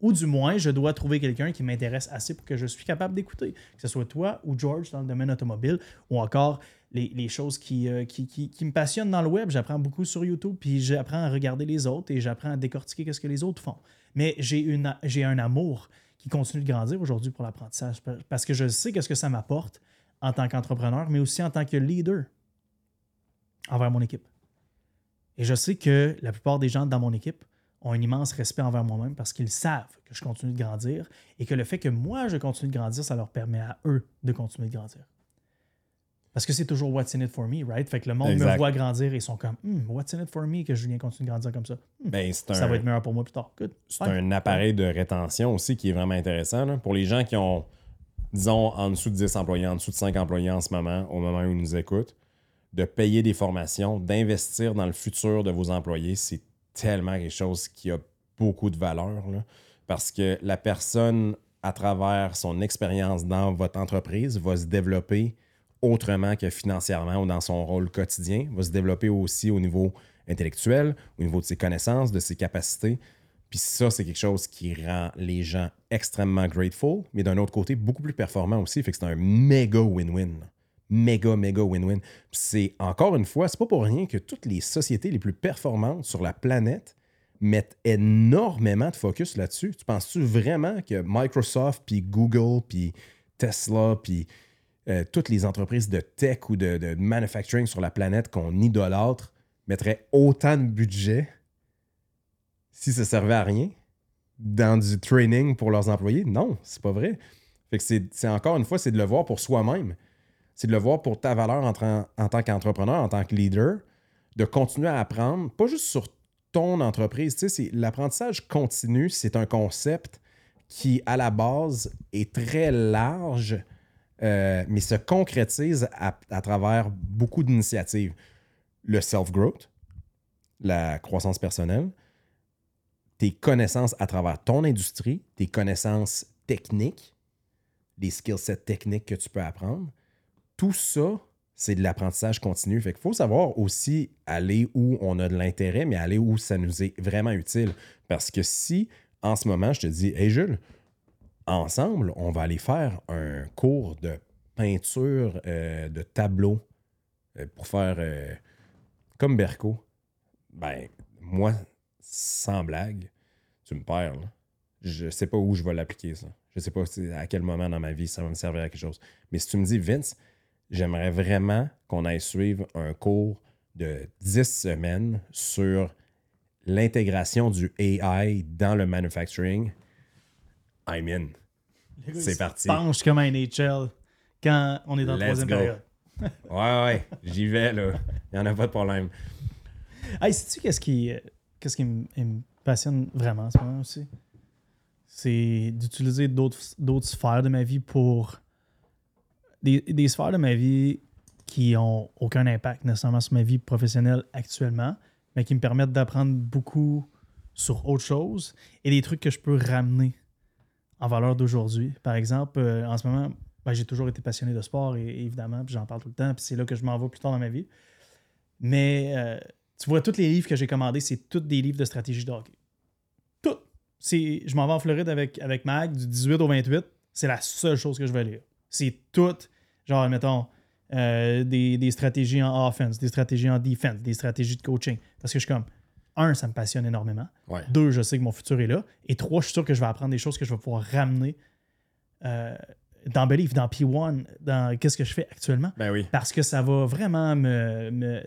Ou du moins, je dois trouver quelqu'un qui m'intéresse assez pour que je suis capable d'écouter. Que ce soit toi ou George dans le domaine automobile, ou encore les, choses qui, euh, qui, me passionnent dans le web. J'apprends beaucoup sur YouTube, puis j'apprends à regarder les autres et j'apprends à décortiquer ce que les autres font. Mais j'ai un amour qui continue de grandir aujourd'hui pour l'apprentissage parce que je sais qu'est-ce que ça m'apporte en tant qu'entrepreneur, mais aussi en tant que leader envers mon équipe. Et je sais que la plupart des gens dans mon équipe ont un immense respect envers moi-même parce qu'ils savent que je continue de grandir et que le fait que moi, je continue de grandir, ça leur permet à eux de continuer de grandir. Parce que c'est toujours what's in it for me, right? Fait que le monde me voit grandir et ils sont comme Hmm, what's in it for me que Julien continue de grandir comme ça? Hmm, Ben, Ça un- va être meilleur pour moi plus tard. C'est un appareil de rétention aussi qui est vraiment intéressant. là. Pour les gens qui ont, disons, en dessous de 10 employés, en dessous de 5 employés en ce moment, au moment où ils nous écoutent, de payer des formations, d'investir dans le futur de vos employés, c'est tellement quelque chose qui a beaucoup de valeur. parce que la personne, à travers son expérience dans votre entreprise, va se développer autrement que financièrement ou dans son rôle quotidien, va se développer aussi au niveau intellectuel, au niveau de ses connaissances, de ses capacités. Puis ça, c'est quelque chose qui rend les gens extrêmement grateful, mais d'un autre côté, beaucoup plus performant aussi. Fait que c'est un méga win-win. Méga, méga win-win. C'est encore une fois, c'est pas pour rien que toutes les sociétés les plus performantes sur la planète mettent énormément de focus là-dessus. Tu penses-tu vraiment que Microsoft, puis Google, puis Tesla, puis euh, toutes les entreprises de tech ou de, manufacturing sur la planète qu'on idolâtre mettraient autant de budget si ça servait à rien dans du training pour leurs employés? Non, c'est pas vrai. Fait que c'est encore une fois, c'est de le voir pour soi-même. C'est de le voir pour ta valeur en, tant qu'entrepreneur, en tant que leader, de continuer à apprendre, pas juste sur ton entreprise. Tu sais, l'apprentissage continu, c'est un concept qui, à la base, est très large, euh, mais se concrétise à, à travers beaucoup d'initiatives. Le self-growth, la croissance personnelle, tes connaissances à travers ton industrie, tes connaissances techniques, les skill sets techniques que tu peux apprendre. Tout ça, c'est de l'apprentissage continu. Fait faut savoir aussi aller où on a de l'intérêt, mais aller où ça nous est vraiment utile. Parce que si, en ce moment, je te dis, Hey Jules, ensemble, on va aller faire un cours de peinture euh, de tableau euh, pour faire euh, comme Berco. Ben, moi, sans blague, tu me perds. Là. Je sais pas où je vais l'appliquer, ça. Je sais pas à quel moment dans ma vie ça va me servir à quelque chose. Mais si tu me dis, Vince, j'aimerais vraiment qu'on aille suivre un cours de 10 semaines sur l'intégration du AI dans le manufacturing, I'm in. C'est parti. penche comme un NHL quand on est dans la troisième go. période. Ouais, ouais, j'y vais, là. Il n'y en a pas de problème. Hey, sais-tu qu'est-ce qui, euh, qu'est-ce qui me passionne vraiment en ce moment aussi? C'est d'utiliser d'autres, d'autres sphères de ma vie pour. Des, des sphères de ma vie qui ont aucun impact nécessairement sur ma vie professionnelle actuellement, mais qui me permettent d'apprendre beaucoup sur autre chose et des trucs que je peux ramener en valeur d'aujourd'hui. Par exemple, euh, en ce moment, ben, j'ai toujours été passionné de sport et, évidemment, puis j'en parle tout le temps, puis c'est là que je m'en vais plus tard dans ma vie. Mais euh, tu vois, tous les livres que j'ai commandés, c'est tous des livres de stratégie de hockey. Tout. Je m'en vais en Floride avec, avec Mag du 18 au 28. C'est la seule chose que je vais lire. C'est tout, genre, mettons, euh, des, des stratégies en offense, des stratégies en defense, des stratégies de coaching. Parce que je suis comme, un, ça me passionne énormément. Ouais. Deux, je sais que mon futur est là. Et trois, je suis sûr que je vais apprendre des choses que je vais pouvoir ramener euh, dans Believe, dans P1, dans qu'est-ce que je fais actuellement. Ben oui. Parce que ça va vraiment me.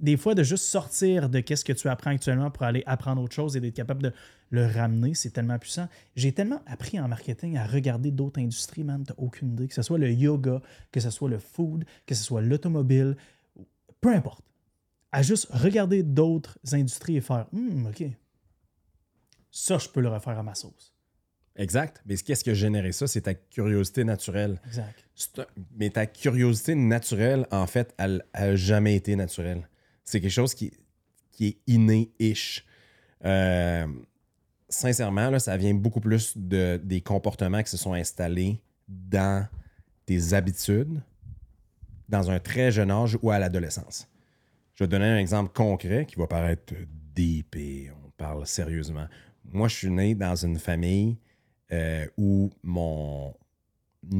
des fois, de juste sortir de qu'est-ce que tu apprends actuellement pour aller apprendre autre chose et d'être capable de le ramener, c'est tellement puissant. J'ai tellement appris en marketing à regarder d'autres industries, man, t'as aucune idée. Que ce soit le yoga, que ce soit le food, que ce soit l'automobile, peu importe. À juste regarder d'autres industries et faire Hum, OK. Ça, je peux le refaire à ma sauce. Exact. Mais qu'est-ce qui a généré ça? C'est ta curiosité naturelle. Exact. Un- Mais ta curiosité naturelle, en fait, elle n'a jamais été naturelle. C'est quelque chose qui, qui est inné-ish. Euh, sincèrement, là, ça vient beaucoup plus de, des comportements qui se sont installés dans tes habitudes dans un très jeune âge ou à l'adolescence. Je vais te donner un exemple concret qui va paraître deep et on parle sérieusement. Moi, je suis né dans une famille euh, où mon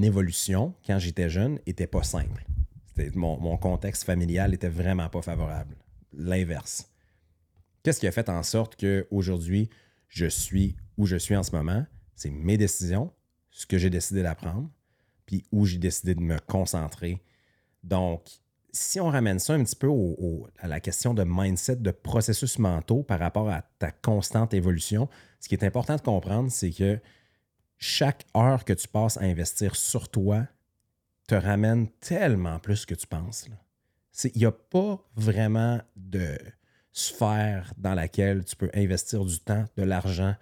évolution, quand j'étais jeune, était pas simple. Mon, mon contexte familial était vraiment pas favorable. L'inverse. Qu'est-ce qui a fait en sorte qu'aujourd'hui, je suis où je suis en ce moment? C'est mes décisions, ce que j'ai décidé d'apprendre, puis où j'ai décidé de me concentrer. Donc, si on ramène ça un petit peu à la question de mindset, de processus mentaux par rapport à ta constante évolution, ce qui est important de comprendre, c'est que chaque heure que tu passes à investir sur toi te ramène tellement plus que tu penses. Il n'y a pas vraiment de sphère dans laquelle tu peux investir du temps, de l'argent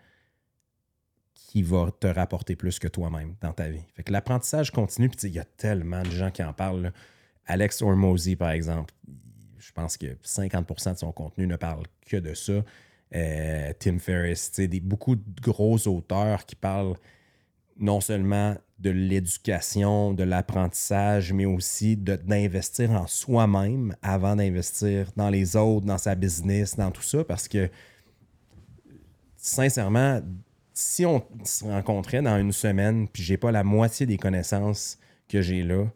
qui va te rapporter plus que toi-même dans ta vie. Fait que l'apprentissage continue, puis il y a tellement de gens qui en parlent. Alex Hormozy, par exemple, je pense que 50% de son contenu ne parle que de ça. Euh, Tim Ferriss, des, beaucoup de gros auteurs qui parlent non seulement de l'éducation, de l'apprentissage, mais aussi d'investir en soi-même avant d'investir dans les autres, dans sa business, dans tout ça, parce que sincèrement, si on se rencontrait dans une semaine, puis j'ai pas la moitié des connaissances que j'ai là,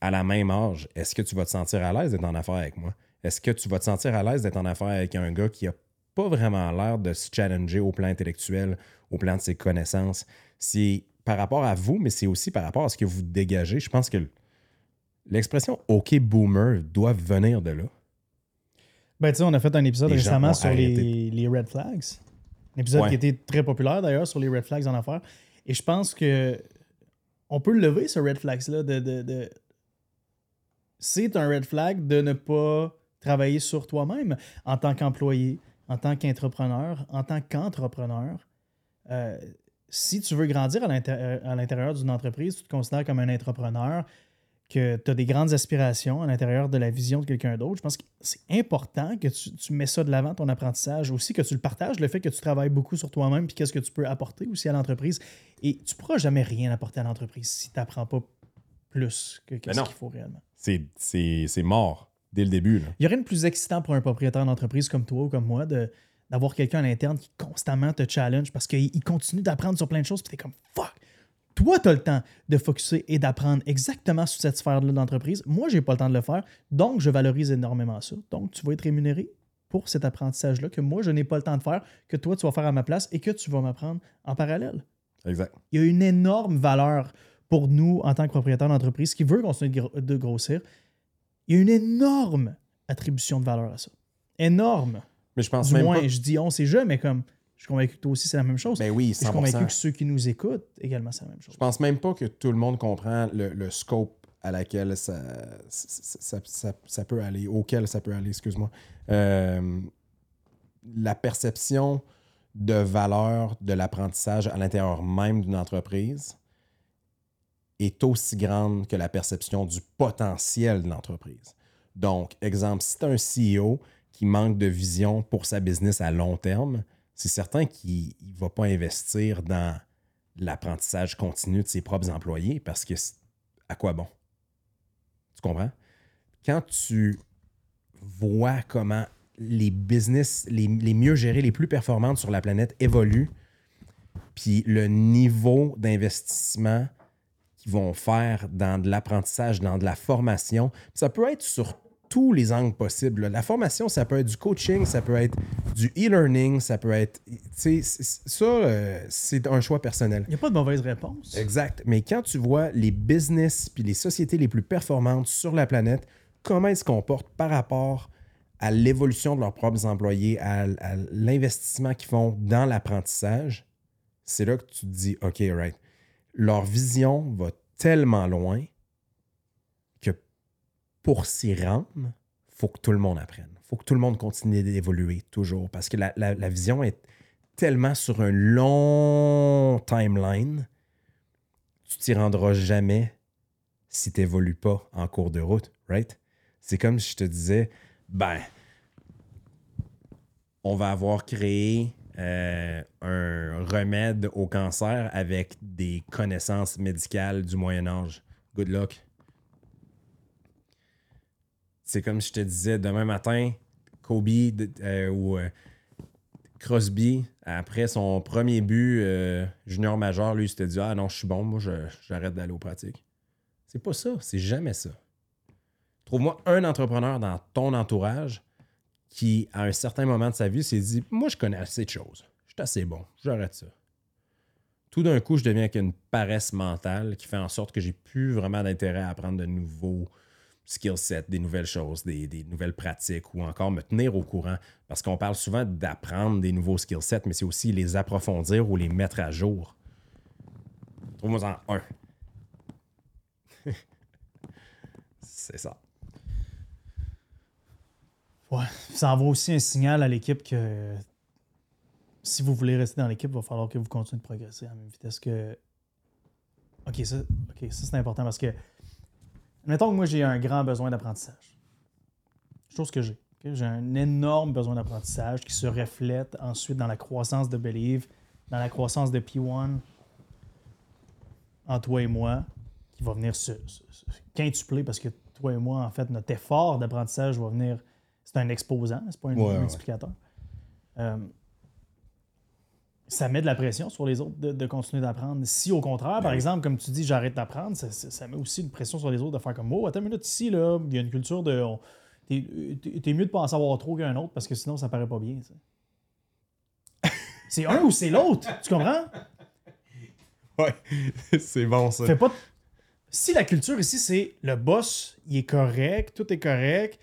à la même âge, est-ce que tu vas te sentir à l'aise d'être en affaire avec moi? Est-ce que tu vas te sentir à l'aise d'être en affaire avec un gars qui a pas vraiment l'air de se challenger au plan intellectuel, au plan de ses connaissances? C'est par rapport à vous, mais c'est aussi par rapport à ce que vous dégagez. Je pense que l'expression OK boomer doit venir de là. Ben, tu sais, on a fait un épisode Les récemment sur les, red flags. Un épisode Ouais. qui était très populaire d'ailleurs sur les red flags en affaires. Et je pense que on peut le lever, ce red flags-là. De, de, de- C'est un red flag de ne pas travailler sur toi-même en tant qu'employé, en tant qu'entrepreneur, en tant qu'entrepreneur. Euh, si tu veux grandir à l'inté- à l'intérieur d'une entreprise, tu te considères comme un entrepreneur, que tu as des grandes aspirations à l'intérieur de la vision de quelqu'un d'autre, je pense que c'est important que tu, tu mets ça de l'avant, ton apprentissage, aussi que tu le partages, le fait que tu travailles beaucoup sur toi-même, puis qu'est-ce que tu peux apporter aussi à l'entreprise. Et tu ne pourras jamais rien apporter à l'entreprise si tu n'apprends pas plus que, que Ben ce qu'il faut réellement. C'est- mort dès le début. là. Il y a rien de plus excitant pour un propriétaire d'entreprise comme toi ou comme moi de d'avoir quelqu'un à l'interne qui constamment te challenge parce qu'il il continue d'apprendre sur plein de choses, puis t'es comme fuck. Toi, tu as le temps de focuser et d'apprendre exactement sur cette sphère-là d'entreprise. Moi, j'ai pas le temps de le faire, donc je valorise énormément ça. Donc, tu vas être rémunéré pour cet apprentissage-là que moi, je n'ai pas le temps de faire, que toi, tu vas faire à ma place et que tu vas m'apprendre en parallèle Exact. il y a une énorme valeur pour nous en tant que propriétaire d'entreprise qui veut continuer de de grossir. Il y a une énorme attribution de valeur à ça. Énorme. Mais je pense Du même moins, pas. je dis on sait je, mais comme je suis convaincu que toi aussi c'est la même chose. Ben oui, je suis 100%. convaincu que ceux qui nous écoutent également c'est la même chose. Je pense même pas que tout le monde comprend le, le scope à laquelle ça, ça, ça- ça- ça peut aller, auquel ça peut aller, excuse-moi. Euh, la perception de valeur de l'apprentissage à l'intérieur même d'une entreprise est aussi grande que la perception du potentiel de l'entreprise. Donc, exemple, si tu as un CEO manque de vision pour sa business à long terme, c'est certain qu'il ne va pas investir dans l'apprentissage continu de ses propres employés parce que à quoi bon? Tu comprends? Quand tu vois comment les business les, les mieux gérés, les plus performantes sur la planète évoluent, puis le niveau d'investissement qu'ils vont faire dans de l'apprentissage, dans de la formation, ça peut être sur tous les angles possibles. là. La formation, ça peut être du coaching, ça peut être du e-learning, ça peut être. Ça, euh, c'est un choix personnel. Il n'y a pas de mauvaise réponse. Exact. Mais quand tu vois les business puis les sociétés les plus performantes sur la planète, comment ils se comportent par rapport à l'évolution de leurs propres employés, à, à l'investissement qu'ils font dans l'apprentissage, c'est là que tu te dis, OK, right. Leur vision va tellement loin pour s'y rendre, faut que tout le monde apprenne. faut que tout le monde continue d'évoluer toujours parce que la vision est tellement sur un long timeline, tu t'y rendras jamais si tu n'évolues pas en cours de route, right? C'est comme si je te disais, ben, on va avoir créé euh, un remède au cancer avec des connaissances médicales du Moyen Âge. Good luck. C'est comme je te disais demain matin, Kobe euh, ou euh, Crosby, après son premier but euh, junior majeur, lui, il s'était dit Ah non, je suis bon, moi, j'arrête d'aller aux pratiques. C'est pas ça, c'est jamais ça. Trouve-moi un entrepreneur dans ton entourage qui, à un certain moment de sa vie, s'est dit Moi, je connais assez de choses. Je suis assez bon, j'arrête ça. Tout d'un coup, je deviens avec une paresse mentale qui fait en sorte que j'ai plus vraiment d'intérêt à apprendre de nouveaux skill sets, des nouvelles choses, des, nouvelles pratiques ou encore me tenir au courant. Parce qu'on parle souvent d'apprendre des nouveaux skill sets, mais c'est aussi les approfondir ou les mettre à jour. Trouve-moi en un. c'est ça. Ouais. Ça envoie aussi un signal à l'équipe que si vous voulez rester dans l'équipe, il va falloir que vous continuez de progresser à la même vitesse que. Ok, ça, ok, ça c'est important parce que. Mettons que moi j'ai un grand besoin d'apprentissage. Chose que j'ai. J'ai un énorme besoin d'apprentissage qui se reflète ensuite dans la croissance de Believe, dans la croissance de P1, en toi et moi, qui va venir se, se- se quintupler parce que toi et moi, en fait, notre effort d'apprentissage va venir. C'est un exposant, c'est pas un Ouais, ouais. multiplicateur. Euh, ça met de la pression sur les autres de, de continuer d'apprendre. Si au contraire, par oui. exemple, comme tu dis, j'arrête d'apprendre, ça, ça- ça met aussi une pression sur les autres de faire comme Oh, attends une minute ici, là, il y a une culture de. T'es mieux de pas en savoir trop qu'un autre parce que sinon ça paraît pas bien. C'est un ou c'est l'autre, tu comprends? Ouais, c'est bon ça. Fais pas Si la culture ici, c'est le boss, il est correct, tout est correct.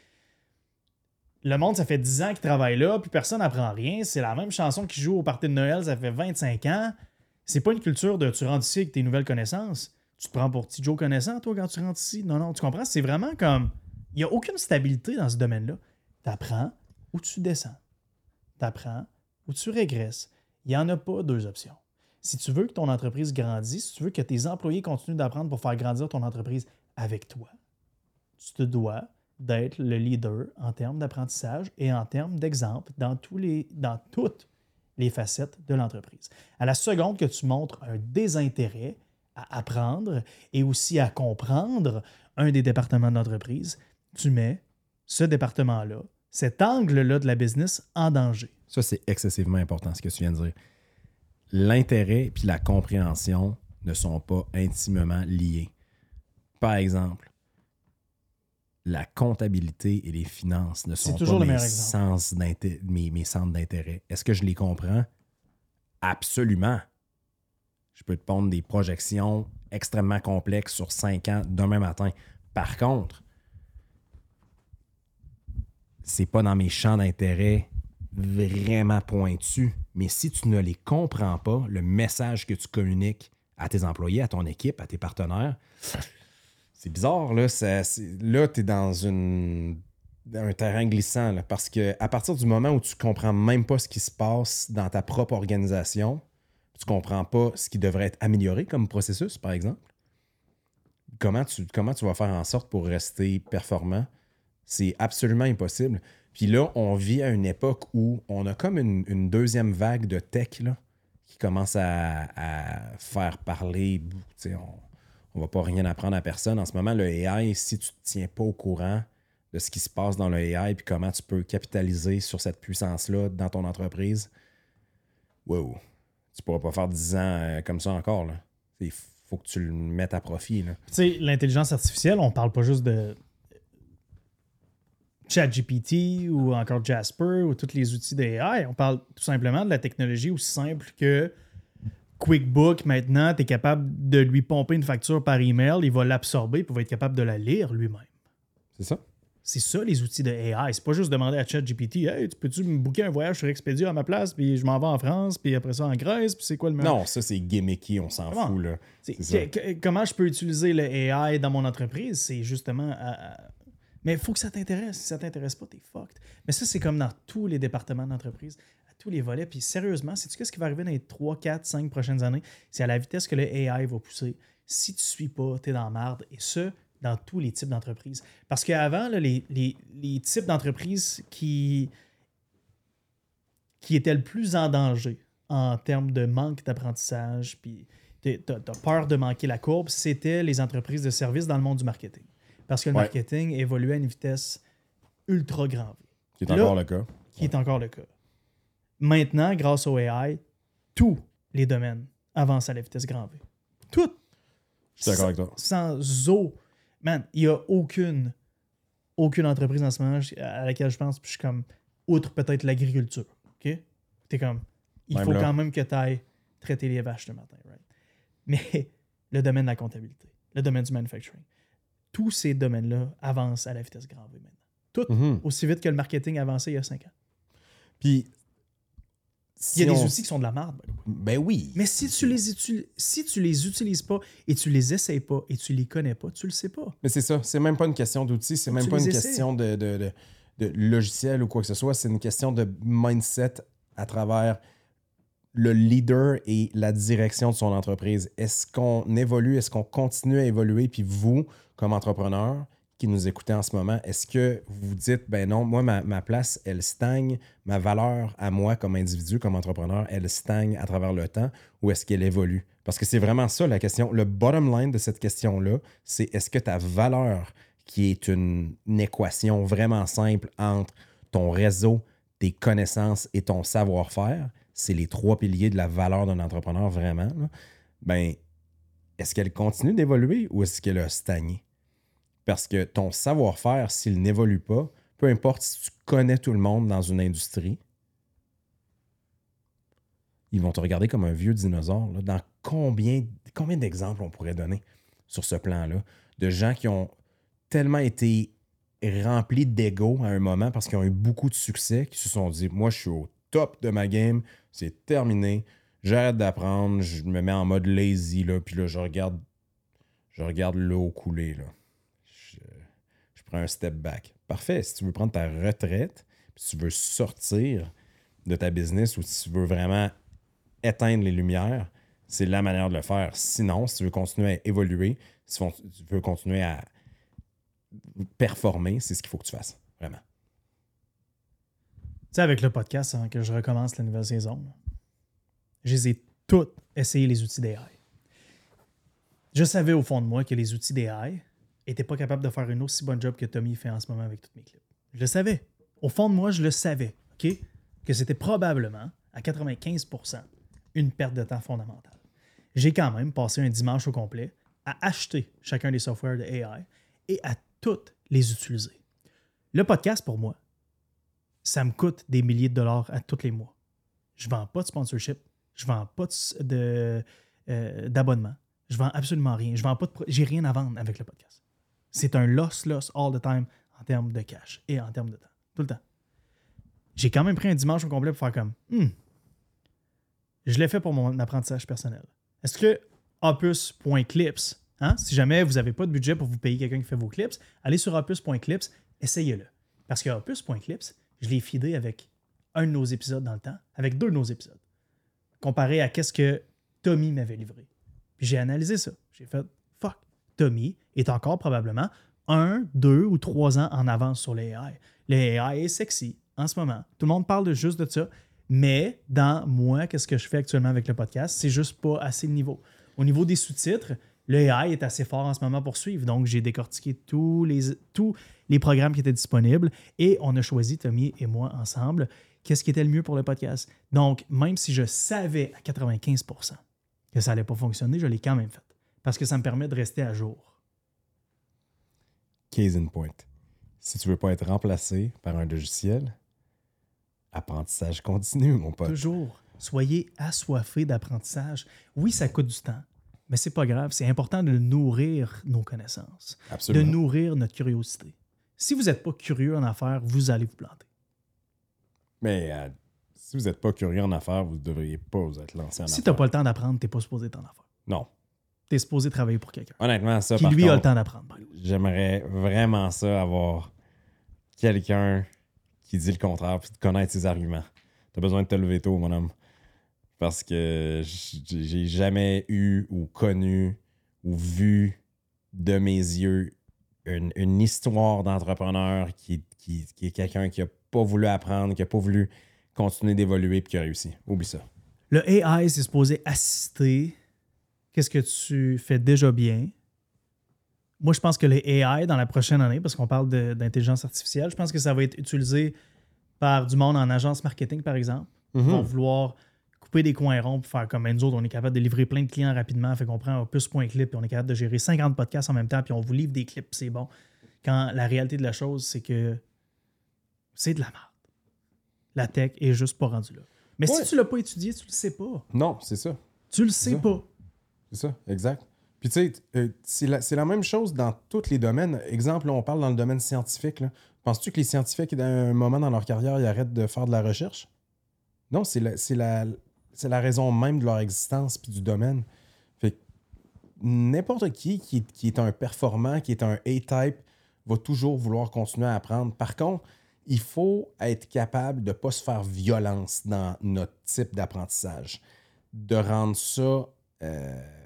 Le monde, ça fait 10 ans qu'il travaille là, puis personne n'apprend rien. C'est la même chanson qui joue au party de Noël, ça fait 25 ans. C'est pas une culture de tu rentres ici avec tes nouvelles connaissances. Tu te prends pour petit Joe connaissant, toi, quand tu rentres ici. Non, non, tu comprends? C'est vraiment comme. Il n'y a aucune stabilité dans ce domaine-là. Tu apprends ou tu descends. Tu apprends ou tu régresses. Il n'y en a pas deux options. Si tu veux que ton entreprise grandisse, si tu veux que tes employés continuent d'apprendre pour faire grandir ton entreprise avec toi, tu te dois d'être le leader en termes d'apprentissage et en termes d'exemple dans, dans toutes les facettes de l'entreprise. À la seconde que tu montres un désintérêt à apprendre et aussi à comprendre un des départements de l'entreprise, tu mets ce département-là, cet angle-là de la business en danger. Ça, c'est excessivement important ce que tu viens de dire. L'intérêt puis la compréhension ne sont pas intimement liés. Par exemple, la comptabilité et les finances ne sont toujours pas sens mes centres d'intérêt. Est-ce que je les comprends? Absolument. Je peux te pondre des projections extrêmement complexes sur cinq ans demain matin. Par contre, c'est pas dans mes champs d'intérêt vraiment pointus. Mais si tu ne les comprends pas, le message que tu communiques à tes employés, à ton équipe, à tes partenaires, c'est bizarre, là. Ça- là, tu es dans une, un terrain glissant, là, parce que à partir du moment où tu comprends même pas ce qui se passe dans ta propre organisation, tu comprends pas ce qui devrait être amélioré comme processus, par exemple, comment tu, comment tu vas faire en sorte pour rester performant? C'est absolument impossible. Puis là, on vit à une époque où on a comme une, une deuxième vague de tech là, qui commence à, à faire parler. On va pas rien apprendre à personne. En ce moment, le AI, si tu ne te tiens pas au courant de ce qui se passe dans le AI puis comment tu peux capitaliser sur cette puissance-là dans ton entreprise, wow, tu pourras pas faire 10 ans euh, comme ça encore. là. Il faut que tu le mettes à profit. Tu sais, l'intelligence artificielle, on parle pas juste de. ChatGPT ou encore Jasper ou tous les outils d'AI. On parle tout simplement de la technologie aussi simple que QuickBook. Maintenant, tu es capable de lui pomper une facture par email, il va l'absorber puis va être capable de la lire lui-même. C'est ça? C'est ça les outils de AI. C'est pas juste demander à ChatGPT Hey, tu peux-tu me booker un voyage sur Expedia à ma place, puis je m'en vais en France, puis après ça en Grèce, puis c'est quoi le meilleur? Non, ça, c'est gimmicky, on s'en fout, là. Que- que- comment je peux utiliser le AI dans mon entreprise? C'est justement. à- à- Mais il faut que ça t'intéresse. Si ça t'intéresse pas, t'es fucked. Mais ça, c'est comme dans tous les départements d'entreprise, tous les volets. Puis sérieusement, sais-tu ce qui va arriver dans les 3, 4, 5 prochaines années? C'est à la vitesse que le AI va pousser. Si tu suis pas, t'es dans la marde. Et ce, dans tous les types d'entreprises. Parce qu'avant, les, les- les types d'entreprises qui, qui étaient le plus en danger en termes de manque d'apprentissage, puis t'as t'as peur de manquer la courbe, c'était les entreprises de services dans le monde du marketing. Parce que le Ouais. marketing évoluait à une vitesse ultra grand V, C'est Là- encore le cas. qui est encore le cas. Maintenant, grâce au AI, tous les domaines avancent à la vitesse grand V. Tout. Je suis d'accord avec toi. Sans eau. Man, il n'y a aucune, aucune entreprise en ce moment à laquelle je pense, puis je suis comme, outre peut-être l'agriculture. OK? T'es comme, il Même faut là. quand même que tu ailles traiter les vaches le matin, right? Mais le domaine de la comptabilité, le domaine du manufacturing, tous ces domaines-là avancent à la vitesse grand V maintenant. Tout Mhm. aussi vite que le marketing avancé il y a cinq ans. Puis, Il y a des outils qui sont de la merde. Ben oui. Mais si tu les utilises, si tu les utilises pas et tu les essayes pas et tu les connais pas, tu le sais pas. Mais c'est ça. C'est même pas une question d'outils, c'est même tu pas une essaies. question de, de, de- de logiciel ou quoi que ce soit. C'est une question de mindset à travers le leader et la direction de son entreprise. Est-ce qu'on évolue? Est-ce qu'on continue à évoluer? Puis vous, comme entrepreneur qui nous écoutez en ce moment, est-ce que vous dites, ben non, moi, ma, place, elle stagne, ma valeur à moi comme individu, comme entrepreneur, elle stagne à travers le temps ou est-ce qu'elle évolue? Parce que c'est vraiment ça la question. Le bottom line de cette question-là, c'est est-ce que ta valeur, qui est une, une équation vraiment simple entre ton réseau, tes connaissances et ton savoir-faire, c'est les trois piliers de la valeur d'un entrepreneur vraiment, là, ben, est-ce qu'elle continue d'évoluer ou est-ce qu'elle a stagné? Parce que ton savoir-faire, s'il n'évolue pas, peu importe si tu connais tout le monde dans une industrie, ils vont te regarder comme un vieux dinosaure. Dans combien, combien d'exemples on pourrait donner sur ce plan-là de gens qui ont tellement été remplis d'ego à un moment parce qu'ils ont eu beaucoup de succès, qui se sont dit Moi, je suis au top de ma game, c'est terminé, j'arrête d'apprendre, je me mets en mode lazy, là, puis là, je regarde, je regarde l'eau couler. Un step back. Parfait, si tu veux prendre ta retraite, si tu veux sortir de ta business ou si tu veux vraiment éteindre les lumières, c'est la manière de le faire. Sinon, si tu veux continuer à évoluer, si tu veux continuer à performer, c'est ce qu'il faut que tu fasses. Vraiment. Tu sais, avec le podcast, avant que je recommence la nouvelle saison, je les toutes essayé les outils d'AI. Je savais au fond de moi que les outils d'AI n'étaient pas capables de faire une aussi bonne job que Tommy fait en ce moment avec toutes mes clips. Je le savais. Au fond de moi, je le savais, OK? Que c'était probablement, à 95%, une perte de temps fondamentale. J'ai quand même passé un dimanche au complet à acheter chacun des softwares de AI et à toutes les utiliser. Le podcast, pour moi, ça me coûte des milliers de dollars à tous les mois. Je vends pas de sponsorship, je vends pas euh, d'abonnement, je vends absolument rien, je vends pas j'ai rien à vendre avec le podcast. C'est un loss loss all the time en termes de cash et en termes de temps, tout le temps. J'ai quand même pris un dimanche au complet pour faire comme Hmm, je l'ai fait pour mon apprentissage personnel. Est-ce que opus.clips, hein, si jamais vous n'avez pas de budget pour vous payer quelqu'un qui fait vos clips, allez sur opus.clips, essayez-le. Parce que opus.clips, je l'ai feedé avec un de nos épisodes dans le temps, avec deux de nos épisodes, comparé à qu'est-ce que Tommy m'avait livré. Puis j'ai analysé ça. J'ai fait, Tommy est encore probablement un, deux ou trois ans en avance sur les AI. AI est sexy en ce moment. Tout le monde parle de juste de ça. Mais dans moi, qu'est-ce que je fais actuellement avec le podcast, c'est juste pas assez le niveau. Au niveau des sous-titres, le AI est assez fort en ce moment pour suivre. Donc, j'ai décortiqué tous les, tous les programmes qui étaient disponibles et on a choisi, Tommy et moi, ensemble, qu'est-ce qui était le mieux pour le podcast? Donc, même si je savais à 95% que ça allait pas fonctionner, je l'ai quand même fait. Parce que ça me permet de rester à jour. Case in point. si tu veux pas être remplacé par un logiciel, apprentissage continu, mon pote. Toujours. Soyez assoiffés d'apprentissage. Oui, ça coûte du temps, mais c'est pas grave. C'est important de nourrir nos connaissances, Absolument. de nourrir notre curiosité. Si vous n'êtes pas curieux en affaires, vous allez vous planter. Mais euh, si vous n'êtes pas curieux en affaires, vous ne devriez pas vous être lancé en Si tu affaires. n'as pas le temps d'apprendre, tu n'es pas supposé être en affaires. Non. Tu es supposé travailler pour quelqu'un Honnêtement, ça, qui, par lui, a le temps d'apprendre. j'aimerais vraiment ça, avoir quelqu'un qui dit le contraire puis de connaître ses arguments. T'as besoin de te lever tôt, mon homme. Parce que j'ai jamais eu ou connu ou vu de mes yeux une, une histoire d'entrepreneur qui, qui- qui est quelqu'un qui a pas voulu apprendre, qui a pas voulu continuer d'évoluer puis qui a réussi. Oublie ça. Le AI, c'est supposé assister. Qu'est-ce que tu fais déjà bien? Moi, je pense que les AI, dans la prochaine année, parce qu'on parle d'intelligence artificielle, je pense que ça va être utilisé par du monde en agence marketing, par exemple, qui vont vouloir couper des coins ronds pour faire comme ben, nous autres, on est capable de livrer plein de clients rapidement. Fait qu'on prend un plus.clip, puis on est capable de gérer 50 podcasts en même temps, puis on vous livre des clips, c'est bon. Quand la réalité de la chose, c'est que c'est de la merde. La tech est juste pas rendue là. Mais Ouais. si tu l'as pas étudié, tu le sais pas. Non, c'est ça. Tu le sais Ça. pas. C'est ça, exact. Puis tu sais, euh, c'est la, même chose dans tous les domaines. Exemple, là, on parle dans le domaine scientifique. Penses-tu que les scientifiques, à un moment dans leur carrière, ils arrêtent de faire de la recherche? Non, c'est la, raison même de leur existence puis du domaine. Fait n'importe qui, qui qui est un performant, qui est un A-type, va toujours vouloir continuer à apprendre. Par contre, il faut être capable de ne pas se faire violence dans notre type d'apprentissage. De rendre ça euh,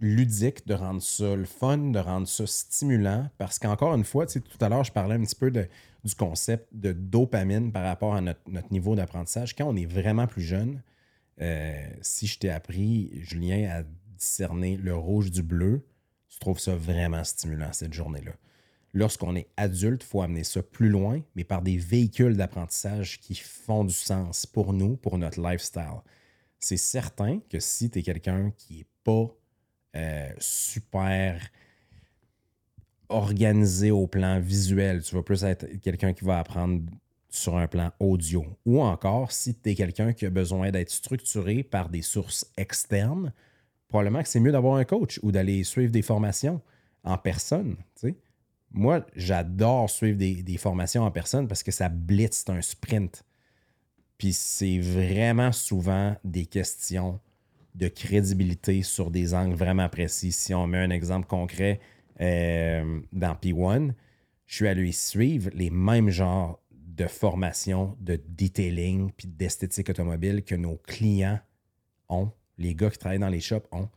ludique, de rendre ça le fun, de rendre ça stimulant. Parce qu'encore une fois, tout à l'heure, je parlais un petit peu de- du concept de dopamine par rapport à notre, notre niveau d'apprentissage. Quand on est vraiment plus jeune, euh, si je t'ai appris, Julien, à discerner le rouge du bleu, tu trouves ça vraiment stimulant cette journée-là. Lorsqu'on est adulte, il faut amener ça plus loin, mais par des véhicules d'apprentissage qui font du sens pour nous, pour notre lifestyle. C'est certain que si tu es quelqu'un qui n'est pas euh, super organisé au plan visuel, tu vas plus être quelqu'un qui va apprendre sur un plan audio. Ou encore, si tu es quelqu'un qui a besoin d'être structuré par des sources externes, probablement que c'est mieux d'avoir un coach ou d'aller suivre des formations en personne. Moi, j'adore suivre des, des formations en personne parce que ça blitz, c'est un sprint. Puis c'est vraiment souvent des questions de crédibilité sur des angles vraiment précis. Si on met un exemple concret euh, dans P1, je suis allé suivre les mêmes genres de formation, de detailing puis d'esthétique automobile que nos clients ont, les gars qui travaillent dans les shops ont.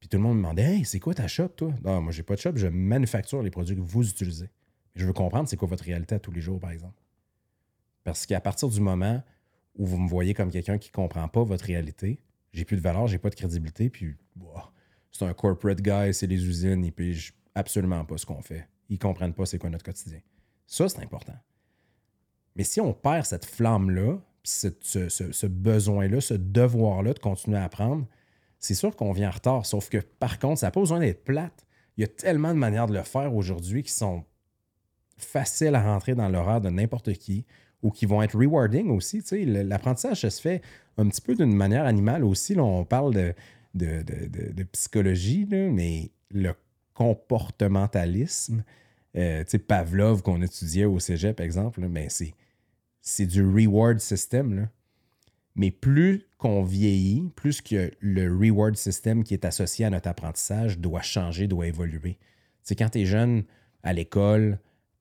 Puis tout le monde me demandait Hey, c'est quoi ta shop, toi? Non, moi, j'ai pas de shop, je manufacture les produits que vous utilisez. Je veux comprendre c'est quoi votre réalité à tous les jours, par exemple. Parce qu'à partir du moment où vous me voyez comme quelqu'un qui ne comprend pas votre réalité, j'ai plus de valeur, j'ai pas de crédibilité, puis c'est un corporate guy, c'est les usines, ils pigent absolument pas ce qu'on fait. Ils comprennent pas c'est quoi notre quotidien. Ça, c'est important. Mais si on perd cette flamme-là, ce, ce- ce besoin-là, ce devoir-là de continuer à apprendre, c'est sûr qu'on vient en retard. Sauf que, par contre, ça n'a pas besoin d'être plate. Il y a tellement de manières de le faire aujourd'hui qui sont faciles à rentrer dans l'horaire de n'importe qui ou qui vont être rewarding aussi. L'apprentissage, se fait un petit peu d'une manière animale aussi. Là, on parle de, de, de- psychologie, là, mais le comportementalisme, euh, Pavlov qu'on étudiait au cégep, par exemple, ben, c'est, du reward system. Là. Mais plus qu'on vieillit, plus que le reward system qui est associé à notre apprentissage doit changer, doit évoluer. C'est quand tu es jeune à l'école,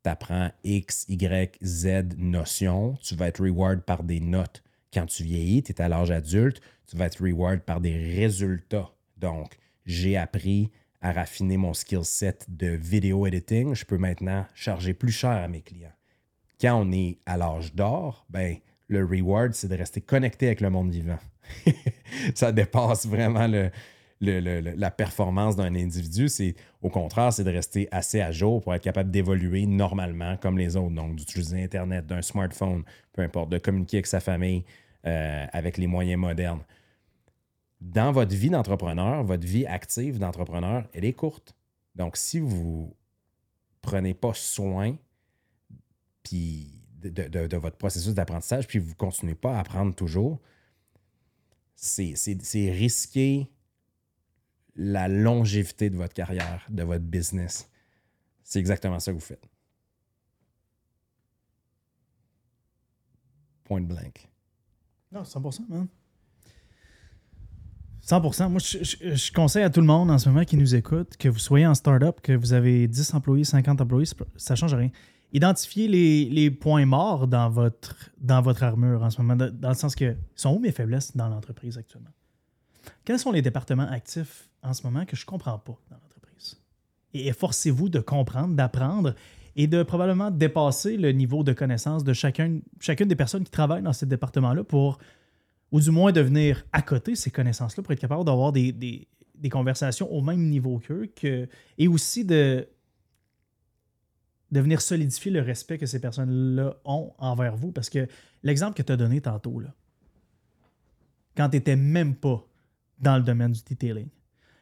apprends X, Y, Z notions, tu vas être reward par des notes. Quand tu vieillis, tu es à l'âge adulte, tu vas être reward par des résultats. Donc, j'ai appris à raffiner mon skill set de vidéo editing, je peux maintenant charger plus cher à mes clients quand on est à l'âge d'or, ben, le reward, c'est de rester connecté avec le monde vivant. ça dépasse vraiment le- le- la performance d'un individu. C'est Au contraire, c'est de rester assez à jour pour être capable d'évoluer normalement comme les autres. Donc, d'utiliser Internet, d'un smartphone, peu importe, de communiquer avec sa famille euh, avec les moyens modernes. Dans votre vie d'entrepreneur, votre vie active d'entrepreneur, elle est courte. Donc, si vous prenez pas soin puis de, de- de votre processus d'apprentissage, puis vous ne continuez pas à apprendre toujours, c'est risquer la longévité de votre carrière, de votre business. C'est exactement ça que vous faites. Point blank. Non, 100%, man. 100%. Moi, je, conseille à tout le monde en ce moment qui nous écoute, que vous soyez en start-up, que vous avez 10 employés, 50 employés, ça ne change rien. Identifiez les, points morts dans votre, armure en ce moment, dans dans le sens que sont où mes faiblesses dans l'entreprise actuellement? Quels sont les départements actifs en ce moment que je ne comprends pas dans l'entreprise? Et efforcez-vous de comprendre, d'apprendre et de probablement dépasser le niveau de connaissance de chacun, chacune des personnes qui travaillent dans ce département-là pour, ou du moins de venir à côté ces connaissances-là pour être capable d'avoir des, conversations au même niveau qu'eux que, et aussi de, de venir solidifier le respect que ces personnes-là ont envers vous. Parce que l'exemple que tu as donné tantôt, là, quand tu n'étais même pas dans le domaine du detailing,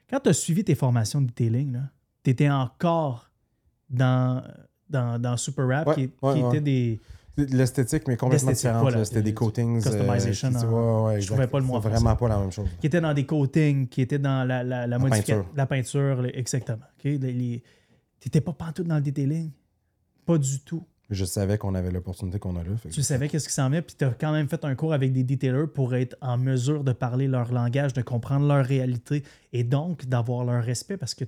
quand tu as suivi tes formations de detailing, tu étais encore dans, dans, dans Super Rap Ouais, qui, ouais, qui ouais. était des. L'esthétique, mais complètement différente. voilà. là. C'était des coatings. Customization qui- en- ouais, ouais, je trouvais exact. pas le mot vraiment pas la même chose. qui étaient dans des coatings, qui étaient dans la, la, la, peinture. la peinture, exactement. ok? Les- les- T'étais pas pantoute dans le detailing? Pas du tout. Je savais qu'on avait l'opportunité qu'on a là. fait Tu savais qu'est-ce qui s'en venait, puis tu as quand même fait un cours avec des detailers pour être en mesure de parler leur langage, de comprendre leur réalité et donc d'avoir leur respect parce que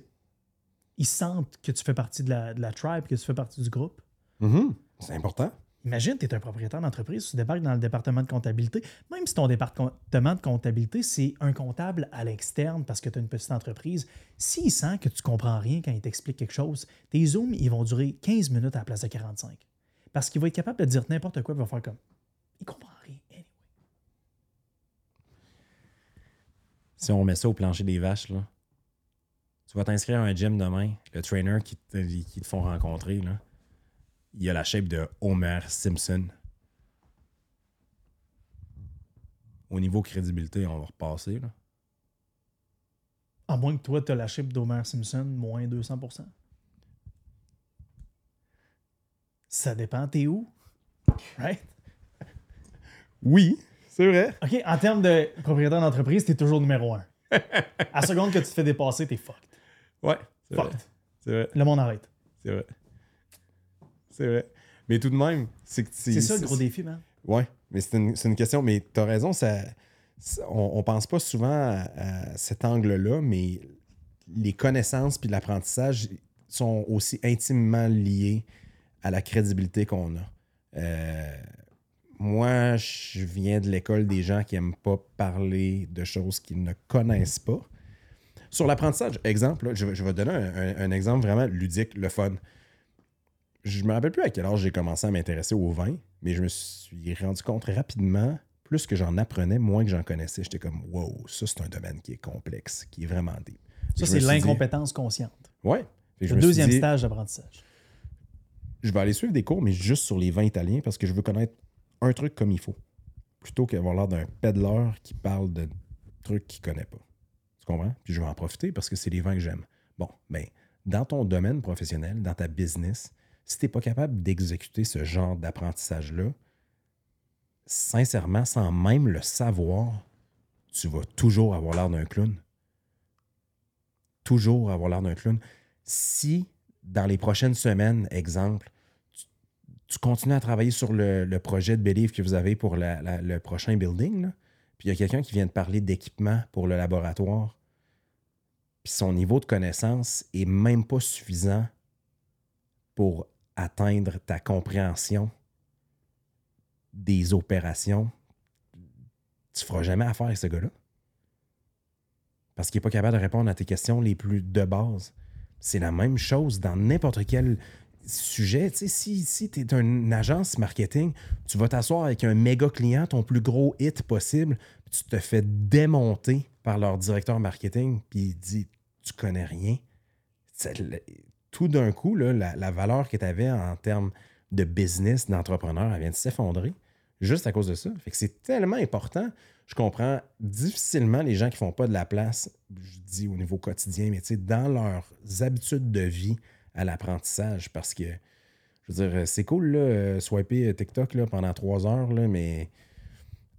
ils sentent que tu fais partie de la, de la tribe, que tu fais partie du groupe. Mhm. C'est important. Imagine, tu es un propriétaire d'entreprise, tu débarques dans le département de comptabilité. Même si ton département de comptabilité, c'est un comptable à l'externe parce que tu as une petite entreprise, s'il sent que tu comprends rien quand il t'explique quelque chose, tes zooms, ils vont durer 15 minutes à la place de 45. Parce qu'il va être capable de dire n'importe quoi, il va faire comme il comprend rien. Si on met ça au plancher des vaches, là, tu vas t'inscrire à un gym demain. Le trainer qui te, qui te font rencontrer, là, il a la shape de Homer Simpson. Au niveau crédibilité, on va repasser. Là. À moins que toi, tu as la chip d'Homer Simpson, moins 200% Ça dépend, t'es où? Right? Oui, c'est vrai. OK, en termes de propriétaire d'entreprise, t'es toujours numéro un. à la seconde que tu te fais dépasser, t'es fucked. Ouais, c'est vrai. Fucked. C'est vrai. Le monde arrête. C'est vrai. C'est vrai. Mais tout de même, c'est que C'est ça le gros défi, man. Ouais, mais c'est une, une question. Mais tu as raison, ça, on, on pense pas souvent à, à cet angle-là, mais les connaissances puis l'apprentissage sont aussi intimement liés à la crédibilité qu'on a. Euh, moi, je viens de l'école des gens qui n'aiment pas parler de choses qu'ils ne connaissent pas. Sur l'apprentissage, exemple, là, je, vais- je vais donner un, un- un exemple vraiment ludique, le fun. Je me rappelle plus à quel âge j'ai commencé à m'intéresser au vin, mais je me suis rendu compte rapidement, plus que j'en apprenais, moins que j'en connaissais. J'étais comme, wow, ça c'est un domaine qui est complexe, qui est vraiment deep. Ça, c'est dit- l'incompétence consciente. Ouais. Je Le deuxième dit, stage d'apprentissage. je vais aller suivre des cours, mais juste sur les vins italiens parce que je veux connaître un truc comme il faut. Plutôt qu'avoir l'air d'un peddler qui parle de trucs qu'il connaît pas. Tu comprends? Puis je vais en profiter parce que c'est les vins que j'aime. Bon, mais dans ton domaine professionnel, dans ta business, si tu n'es pas capable d'exécuter ce genre d'apprentissage-là, sincèrement, sans même le savoir, tu vas toujours avoir l'air d'un clown. Toujours avoir l'air d'un clown. Si dans les prochaines semaines, exemple, tu, continues à travailler sur le, projet de Believe que vous avez pour le prochain building, puis il y a quelqu'un qui vient de parler d'équipement pour le laboratoire, puis son niveau de connaissance est même pas suffisant pour atteindre ta compréhension des opérations, tu feras jamais affaire avec ce gars-là. Parce qu'il n'est pas capable de répondre à tes questions les plus de base. C'est la même chose dans n'importe quel sujet. Si, si tu es une agence marketing, tu vas t'asseoir avec un méga client, ton plus gros hit possible, tu te fais démonter par leur directeur marketing, puis il dit Tu connais rien. Tout d'un coup, la, valeur que tu avais en termes de business, d'entrepreneur, elle vient de s'effondrer juste à cause de ça. Fait que c'est tellement important. Je comprends difficilement les gens qui font pas de la place, je dis au niveau quotidien, mais tu sais, dans leurs habitudes de vie à l'apprentissage, parce que Je veux dire, c'est cool, là, euh, swiper TikTok là, pendant trois heures, mais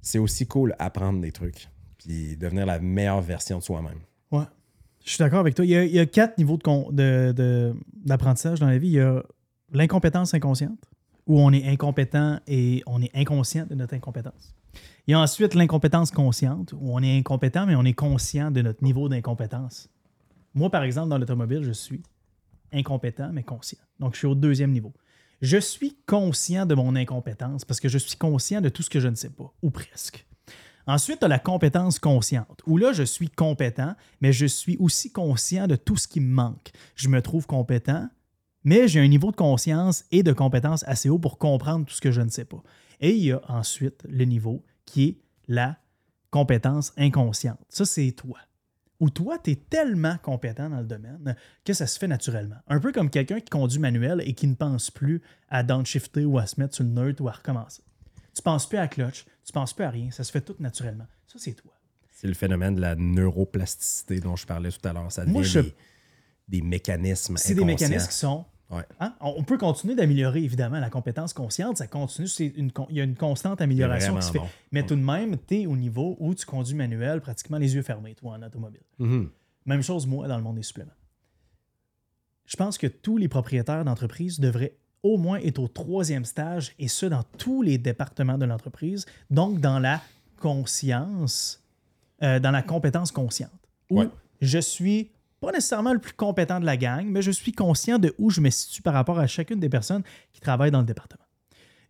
c'est aussi cool apprendre des trucs. Puis devenir la meilleure version de soi-même. Je suis d'accord avec toi. Il y, a, quatre niveaux con- de- d'apprentissage dans la vie. Il y a l'incompétence inconsciente, où on est incompétent et on est inconscient de notre incompétence. Il y a ensuite l'incompétence consciente, où on est incompétent, mais on est conscient de notre niveau d'incompétence. Moi, par exemple, dans l'automobile, je suis incompétent, mais conscient. Donc, je suis au deuxième niveau. Je suis conscient de mon incompétence parce que je suis conscient de tout ce que je ne sais pas, ou presque. Ensuite, tu as la compétence consciente, où là, je suis compétent, mais je suis aussi conscient de tout ce qui me manque. Je me trouve compétent, mais j'ai un niveau de conscience et de compétence assez haut pour comprendre tout ce que je ne sais pas. Et il y a ensuite le niveau qui est la compétence inconsciente. Ça, c'est toi. Où toi, tu es tellement compétent dans le domaine que ça se fait naturellement. Un peu comme quelqu'un qui conduit manuel et qui ne pense plus à downshifter ou à se mettre sur le neutre ou à recommencer. Tu penses plus à clutch, tu penses plus à rien, ça se fait tout naturellement. Ça, c'est toi. C'est le phénomène de la neuroplasticité dont je parlais tout à l'heure. Ça devient Moi, je- des, des mécanismes C'est des mécanismes qui sont. Ouais. Hein? On peut continuer d'améliorer, évidemment, la compétence consciente. Ça continue, c'est une, il y a une constante amélioration qui se fait. bon. Mais tout de même, tu es au niveau où tu conduis manuel pratiquement les yeux fermés, toi, en automobile. Mhm. Même chose, moi, dans le monde des suppléments. Je pense que tous les propriétaires d'entreprise devraient au moins être au troisième stage, et ce, dans tous les départements de l'entreprise, donc dans la conscience, euh, dans la compétence consciente. Où Ouais. je suis pas nécessairement le plus compétent de la gang, mais je suis conscient de où je me situe par rapport à chacune des personnes qui travaillent dans le département.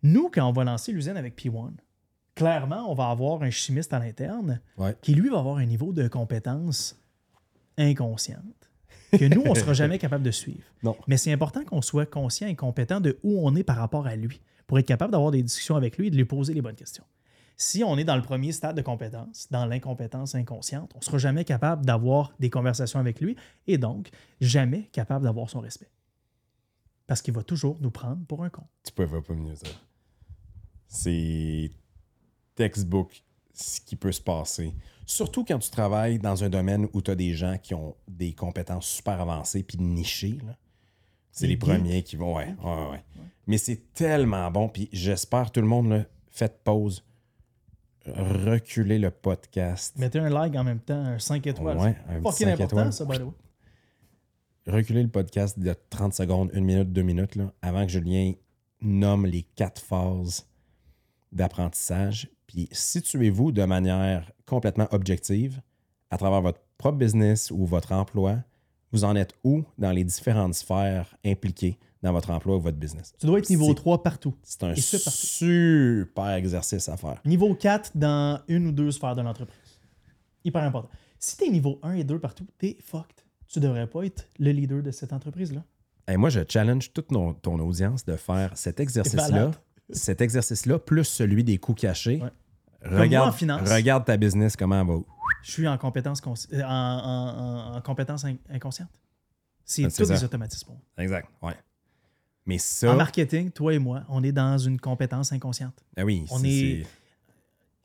Nous, quand on va lancer l'usine avec P1, clairement, on va avoir un chimiste à l'interne Ouais. qui, lui, va avoir un niveau de compétence inconsciente que nous, on ne sera jamais capable de suivre. Non. Mais c'est important qu'on soit conscient et compétent de où on est par rapport à lui pour être capable d'avoir des discussions avec lui et de lui poser les bonnes questions. Si on est dans le premier stade de compétence, dans l'incompétence inconsciente, on ne sera jamais capable d'avoir des conversations avec lui et donc jamais capable d'avoir son respect. Parce qu'il va toujours nous prendre pour un con. Tu peux pas mieux ça. C'est textbook ce qui peut se passer. Surtout quand tu travailles dans un domaine où tu as des gens qui ont des compétences super avancées puis nichées. C'est les premiers qui vont. Ouais, ouais, ouais. Mais c'est tellement bon. Puis j'espère tout le monde, là, faites pause. Reculez le podcast. Mettez un like en même temps, un 5 étoiles. Ouais, c'est un petit fucking 5 important, étoiles. ça, by the way. reculer le podcast de 30 secondes, une minute, deux minutes, là, avant que Julien nomme les quatre phases d'apprentissage. Puis situez-vous de manière complètement objective à travers votre propre business ou votre emploi. Vous en êtes où dans les différentes sphères impliquées dans votre emploi ou votre business? Tu dois être niveau C'est- 3 partout. C'est un Et ce, partout. super exercice à faire. Niveau 4 dans une ou deux sphères de l'entreprise. Hyper important. Si tu es niveau 1 et 2 partout, t'es fucked. Tu devrais pas être le leader de cette entreprise-là. Et moi, je challenge toute ton audience de faire cet exercice-là, cet exercice-là, plus celui des coûts cachés. Ouais. Regarde, moi en finance. regarde ta business, comment elle va. Je suis en compétence, euh, en, en- en- en compétence in- inconsciente. C'est c'est tous ça. des automatismes. Exact, ouais. Mais ça, En marketing, toi et moi, on est dans une compétence inconsciente. ah oui, on est-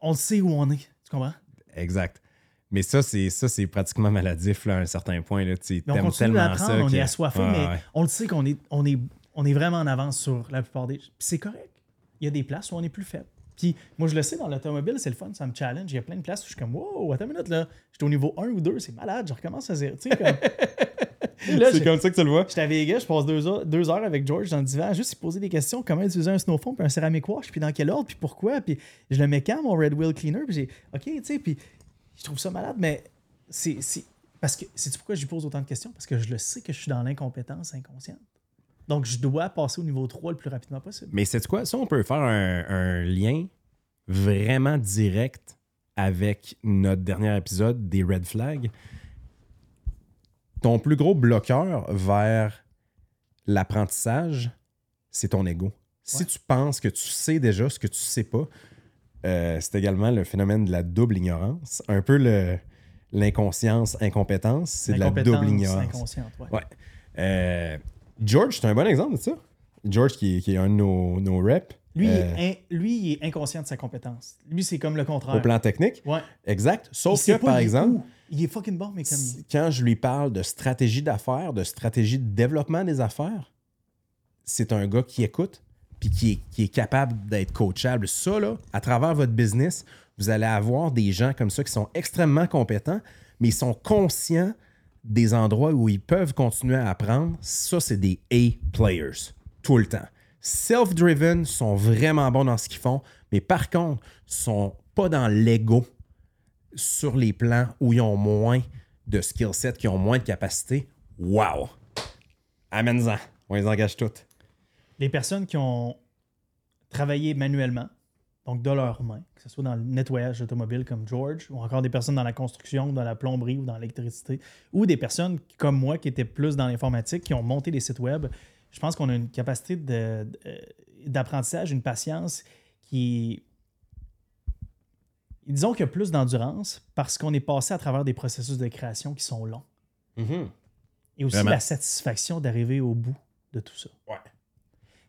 On sait où on est. Tu comprends? exact. Mais ça, c'est ça, c'est pratiquement maladif là, à un certain point. Là. Tu Mais on tellement ça. on est assoiffé, mais ouais. on le sait qu'on est, on est, on est vraiment en avance sur la plupart des. Puis c'est correct. Il y a des places où on est plus faible. Puis moi, je le sais, dans l'automobile, c'est le fun, ça me challenge. Il y a plein de places où je suis comme, wow, attends une minute, là. J'étais au niveau 1 ou 2, c'est malade, je recommence à zéro. Tu sais, comme. C'est comme ça que tu le vois. J'étais à Vegas, je passe deux heures, deux heures avec George dans le divan, juste il poser des questions, comment utiliser un snowphone, puis un ceramic wash, puis dans quel ordre, puis pourquoi, puis je le mets quand, mon Red Wheel Cleaner, puis j'ai, OK, tu sais, puis je trouve ça malade, mais c'est, c'est parce que, c'est pourquoi je lui pose autant de questions? Parce que je le sais que je suis dans l'incompétence inconsciente. Donc, je dois passer au niveau 3 le plus rapidement possible. Mais c'est quoi? Ça, on peut faire un, un lien vraiment direct avec notre dernier épisode des Red Flags. Ton plus gros bloqueur vers l'apprentissage, c'est ton ego. Si Ouais. tu penses que tu sais déjà ce que tu sais pas, euh, c'est également le phénomène de la double ignorance. Un peu le, l'inconscience, incompétence, c'est de la double ignorance. ouais. Ouais. Euh, George, c'est un bon exemple de ça. George, qui est, qui est un de nos, nos reps. Lui, il euh, in- lui, il est inconscient de sa compétence. Lui, c'est comme le contraire. au plan technique. Ouais. Exact. Sauf que, par exemple, où. il est fucking bon, mais comme quand je lui parle de stratégie d'affaires, de stratégie de développement des affaires, c'est un gars qui écoute puis qui est, qui est capable d'être coachable. Ça, là, à travers votre business, vous allez avoir des gens comme ça qui sont extrêmement compétents, mais ils sont conscients des endroits où ils peuvent continuer à apprendre. Ça, c'est des A-players, tout le temps. Self-driven sont vraiment bons dans ce qu'ils font, mais par contre, sont pas dans l'ego sur les plans où ils ont moins de skill set, qui ont moins de capacité. Wow! Amène-en. On les engage toutes. Les personnes qui ont travaillé manuellement, donc de leurs mains, que ce soit dans le nettoyage automobile comme George, ou encore des personnes dans la construction, dans la plomberie ou dans l'électricité, ou des personnes comme moi qui étaient plus dans l'informatique, qui ont monté des sites web, je pense qu'on a une capacité d'apprentissage, une patience qui disons qu'il y a plus d'endurance parce qu'on est passé à travers des processus de création qui sont longs. Et aussi Vraiment. la satisfaction d'arriver au bout de tout ça. Ouais.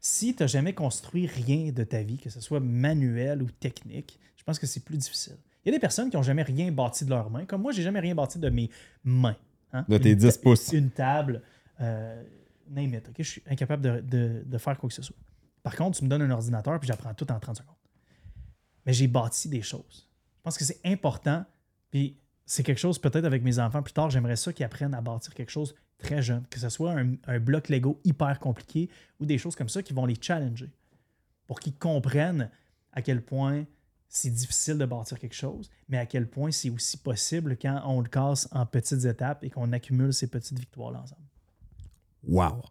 Si tu n'as jamais construit rien de ta vie, que ce soit manuel ou technique, je pense que c'est plus difficile. Il y a des personnes qui n'ont jamais rien bâti de leurs mains. Comme moi, j'ai jamais rien bâti de mes mains. hein. De tes Une 10 ta- pouces. Une table, euh, name it? Je suis incapable de, de- de faire quoi que ce soit. Par contre, tu me donnes un ordinateur puis j'apprends tout en 30 secondes. Mais j'ai bâti des choses. Je pense que c'est important. Puis c'est quelque chose, peut-être avec mes enfants plus tard, j'aimerais ça qu'ils apprennent à bâtir quelque chose très jeune. Que ce soit un, un bloc Lego hyper compliqué ou des choses comme ça qui vont les challenger. Pour qu'ils comprennent à quel point c'est difficile de bâtir quelque chose, mais à quel point c'est aussi possible quand on le casse en petites étapes et qu'on accumule ces petites victoires-là ensemble. Wow!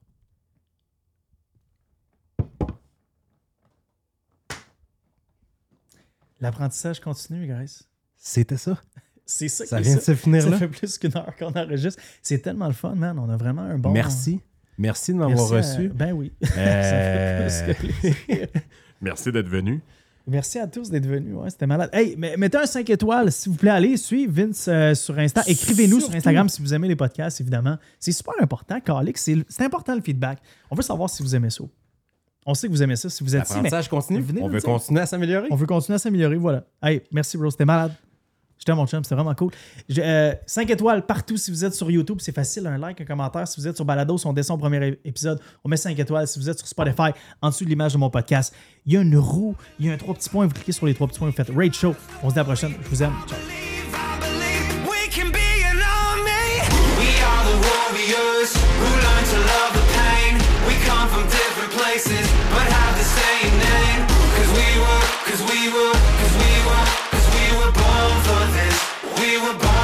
L'apprentissage continue, Grace. C'était ça. C'est ça, Ça vient de se finir ça là. fait plus qu'une heure qu'on enregistre. C'est tellement le fun, man. On a vraiment un bon. Merci. Merci de m'avoir à- reçu. Ben oui. Euh, Ça fait plus que plaisir. Merci d'être venu. Merci à tous d'être venus. Ouais, C'était malade. Hey, mettez un 5 étoiles, s'il vous plaît. Allez, suivez Vince euh, sur Insta. Écrivez-nous sur. Instagram si vous aimez les podcasts, évidemment. C'est super important, Calix. C'est c'est important le feedback. On veut savoir si vous aimez ça. On sait que vous aimez ça. Si vous êtes ici, mais continue. venez On veut dire. continuer à s'améliorer. on veut continuer à s'améliorer. Voilà. Hey, merci, bro. C'était malade. Je t'aime, mon chum. C'était vraiment cool. 5 étoiles partout si vous êtes sur YouTube. C'est facile. Un like, un commentaire. Si vous êtes sur Balados, on descend au premier épisode. On met 5 étoiles. Si vous êtes sur Spotify, en dessous de l'image de mon podcast, il y a une roue. Il y a un trois petits points. Vous cliquez sur les trois petits points. Vous faites Rate Show. On se dit à la prochaine. Je vous aime. Ciao. we. We we were born.